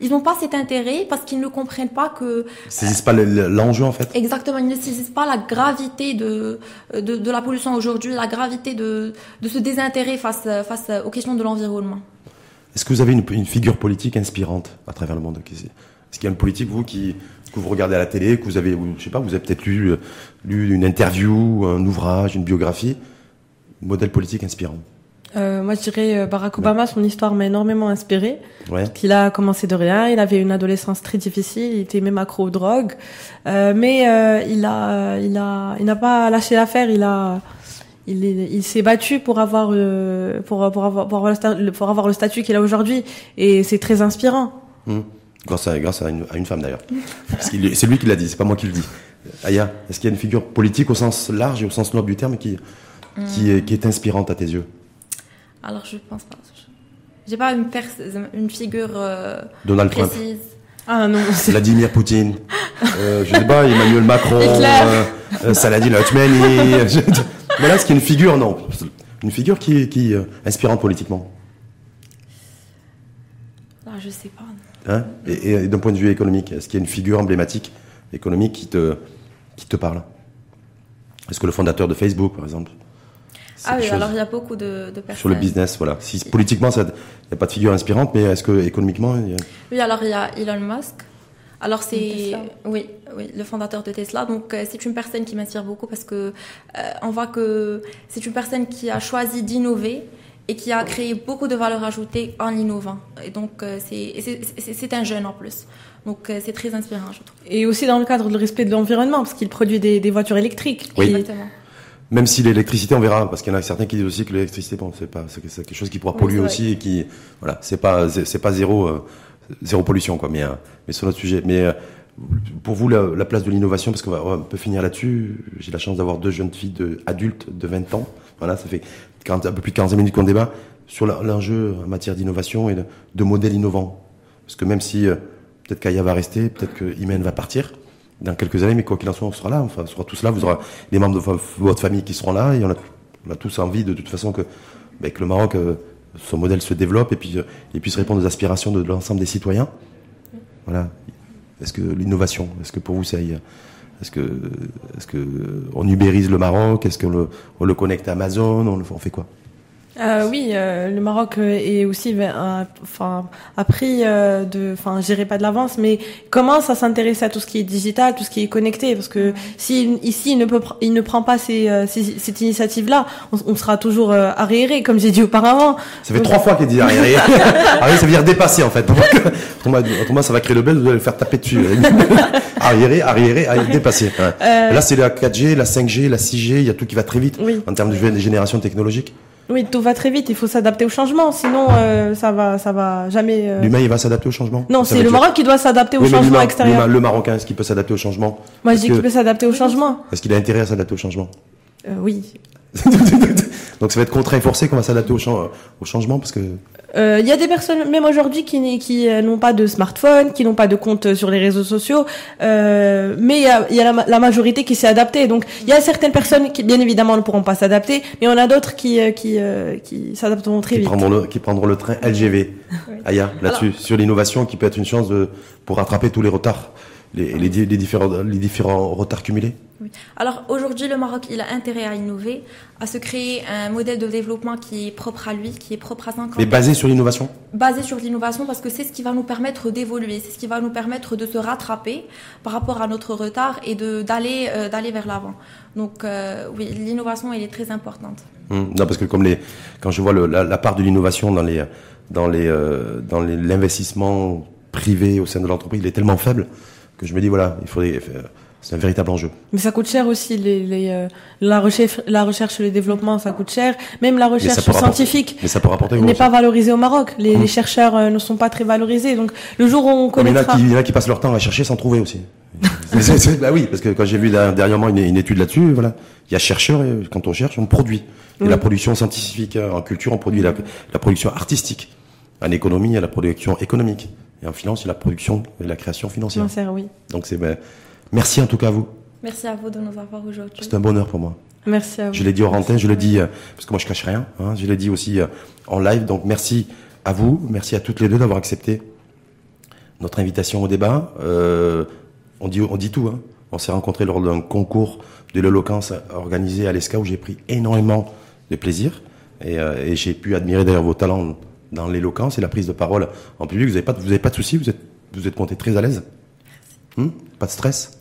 Ils n'ont pas cet intérêt parce qu'ils ne comprennent pas que... Ils ne saisissent pas l'enjeu en fait Exactement, ils ne saisissent pas la gravité de, de, de la pollution aujourd'hui, la gravité de, de ce désintérêt face, face aux question de l'environnement. Est-ce que vous avez une, figure politique inspirante à travers le monde Est-ce qu'il y a une politique, vous, qui, que vous regardez à la télé, que vous avez, je sais pas, vous avez peut-être lu, euh, lu une interview, un ouvrage, une biographie, modèle politique inspirant? Euh, moi, je dirais euh, Barack Obama, son histoire m'a énormément inspiré. Ouais. Il a commencé de rien, il avait une adolescence très difficile, il était même accro aux drogues, euh, mais euh, il a, il a, il n'a pas lâché l'affaire. Il a, il, il s'est battu pour avoir euh, pour, pour avoir pour avoir le, pour avoir le statut qu'il a aujourd'hui et c'est très inspirant. Mmh. Grâce à grâce à une, à une femme d'ailleurs. [LAUGHS] c'est lui qui l'a dit, c'est pas moi qui le dis. Aya, est-ce qu'il y a une figure politique au sens large et au sens noble du terme qui qui, est, qui est inspirante à tes yeux? Alors je pense pas. J'ai pas une, une figure euh, Donald précise. Trump. Ah non. [LAUGHS] Vladimir Poutine. Euh, je sais pas, Emmanuel Macron, euh, euh, Saladin Otmani. [LAUGHS] Qu'il y a une figure Non. Une figure qui est qui, euh, inspirante politiquement ah, Je sais pas. Hein? Et, d'un point de vue économique, est-ce qu'il y a une figure emblématique économique qui te, qui te parle? Est-ce que le fondateur de Facebook, par exemple ah oui, alors il y a beaucoup de, personnes. Sur le business, voilà. Si politiquement, il n'y a pas de figure inspirante, mais est-ce que économiquement il y a... Oui, alors il y a Elon Musk. Alors c'est oui, oui, le fondateur de Tesla. Donc euh, c'est une personne qui m'inspire beaucoup parce que euh, on voit que c'est une personne qui a choisi d'innover et qui a créé beaucoup de valeur ajoutée en innovant. Et donc euh, c'est un jeune en plus. Donc c'est très inspirant, je trouve. Et aussi dans le cadre du respect de l'environnement parce qu'il produit des, des, voitures électriques. Oui. Exactement. Même si l'électricité, on verra, parce qu'il y en a certains qui disent aussi que l'électricité, bon, c'est pas, c'est quelque chose qui pourra polluer aussi et qui, voilà, c'est pas, c'est pas zéro zéro pollution, quoi. Mais, euh, mais sur notre sujet. Mais euh, pour vous, la, place de l'innovation, parce qu'on peut finir là-dessus. J'ai la chance d'avoir deux jeunes filles de, adultes de 20 ans. Voilà, ça fait 40, un peu plus de 15 minutes qu'on débat sur l'enjeu en matière d'innovation et de, de modèles innovants. Parce que même si euh, peut-être qu'Aya va rester, peut-être que Imen va partir dans quelques années, mais quoi qu'il en soit, on sera là. Enfin, on sera tous là. Vous aurez les membres de votre famille qui seront là, et on a, tous envie de, toute façon que, que le Maroc son modèle se développe et puis et puisse répondre aux aspirations de, l'ensemble des citoyens. Voilà. Est-ce que l'innovation, est-ce que pour vous ça est-ce que est-ce que on ubérise le Maroc Est-ce qu'on le, on le connecte à Amazon on, on fait quoi? Euh, oui, euh, le Maroc euh, est aussi, enfin, a pris euh, de, enfin, j'irai pas de l'avance, mais commence à s'intéresser à tout ce qui est digital, tout ce qui est connecté, parce que si ici il ne peut, il ne prend pas ces, ces cette initiative-là, on, on, sera toujours arriéré, comme j'ai dit auparavant. Ça fait trois fois qu'il dit arriéré. [LAUGHS] arriéré, ça veut dire dépasser en fait. Autrement, ça va créer le bel, vous allez le faire taper dessus. [LAUGHS] arriéré, arriéré, dépasser. Là, c'est la 4G, la 5G, la 6G, il y a tout qui va très vite en termes de génération technologique. Oui, tout va très vite. Il faut s'adapter au changement, sinon euh, ça va, ça va jamais. euh, L'humain, il va s'adapter au changement? Non, c'est le Maroc qui doit s'adapter au Oui, changement extérieur. Le Marocain, est-ce qu'il peut s'adapter au changement? Moi, je dis qu'il peut s'adapter au changement. Est-ce qu'il a intérêt à s'adapter au changement? Euh, oui. [LAUGHS] Donc ça va être contraint et forcé qu'on va s'adapter au, au changement parce que Euh, Il y a des personnes, même aujourd'hui, qui, qui euh, n'ont pas de smartphone, qui n'ont pas de compte sur les réseaux sociaux, euh, mais il y a, il y a la, ma- la majorité qui s'est adaptée. Donc, il y a certaines personnes qui, bien évidemment, ne pourront pas s'adapter, mais on a d'autres qui, euh, qui, euh, qui s'adapteront très qui vite. prendront, le, qui prendront le train LGV. [LAUGHS] Aya, là-dessus, sur l'innovation qui peut être une chance de, pour rattraper tous les retards, les, les, di- les différents, les différents retards cumulés? Oui. Alors aujourd'hui, le Maroc, il a intérêt à innover, à se créer un modèle de développement qui est propre à lui, qui est propre à 50 Mais basé sur l'innovation? basé sur l'innovation parce que c'est ce qui va nous permettre d'évoluer, c'est ce qui va nous permettre de se rattraper par rapport à notre retard et d'aller euh, d'aller vers l'avant. Donc euh, oui, l'innovation elle est très importante. Hum, Non, parce que comme les, quand je vois le, la, la part de l'innovation dans les, dans les, euh, dans l'investissement privé au sein de l'entreprise, il est tellement faible que je me dis voilà, il faudrait, euh, c'est un véritable enjeu. Mais ça coûte cher aussi, les, les, euh, la, recherche, la recherche le développement, ça coûte cher. Même la recherche scientifique n'est pas valorisée au Maroc. Les, Hum. les chercheurs euh, ne sont pas très valorisés. Donc, le jour où on connaîtra... qui, il y en a qui passent leur temps à chercher sans trouver aussi. Bah oui, parce que quand j'ai vu là, dernièrement une, une étude là-dessus, voilà, il y a chercheurs et quand on cherche, on produit. Et la production scientifique en culture, on produit la, la production artistique. En économie, il y a la production économique. Et en finance, a la production et la création financière. Sincère, oui. Donc c'est ben, merci en tout cas à vous. Merci à vous de nous avoir aujourd'hui. C'est un bonheur pour moi. Merci à vous. Je l'ai dit au antenne, je le dis euh, parce que moi je cache rien. Hein, je l'ai dit aussi euh, en live. Donc merci à vous, merci à toutes les deux d'avoir accepté notre invitation au débat. Euh, on dit on dit tout. Hein. On s'est rencontrés lors d'un concours de l'éloquence organisé à l'ESCA où j'ai pris énormément de plaisir et, euh, et j'ai pu admirer d'ailleurs vos talents dans l'éloquence et la prise de parole en public. Vous n'avez pas de- vous avez pas de soucis, vous êtes vous êtes monté très à l'aise? Hum pas de stress?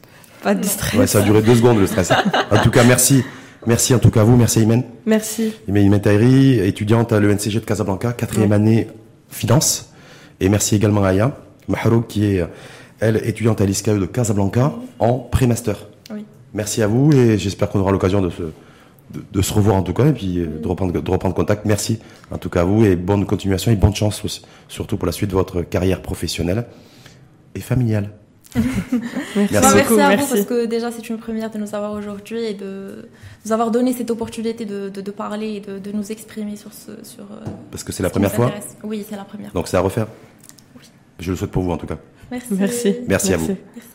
Pas de stress. Ouais, ça a duré deux secondes le stress. [LAUGHS] En tout cas, merci. Merci en tout cas à vous, merci Imen. Merci. Imen Tahiri, étudiante à l'ENCG de Casablanca, quatrième année finance. Et merci également à Aya Maharouk qui est, elle, étudiante à l'ISCAE de Casablanca en pré-master. Oui. Merci à vous et j'espère qu'on aura l'occasion de se, de, de se revoir en tout cas et puis euh, de reprendre, de reprendre contact. Merci en tout cas à vous et bonne continuation et bonne chance aussi, surtout pour la suite de votre carrière professionnelle et familiale. [LAUGHS] Merci, Merci. merci à vous Merci. parce que déjà c'est une première de nous avoir aujourd'hui et de nous avoir donné cette opportunité de, de, de parler et de, de nous exprimer sur ce sur. euh, Parce que c'est la ce première fois. Oui, c'est la première. donc c'est à refaire. Je le souhaite pour vous en tout cas. Merci. Merci. Merci à vous. Merci.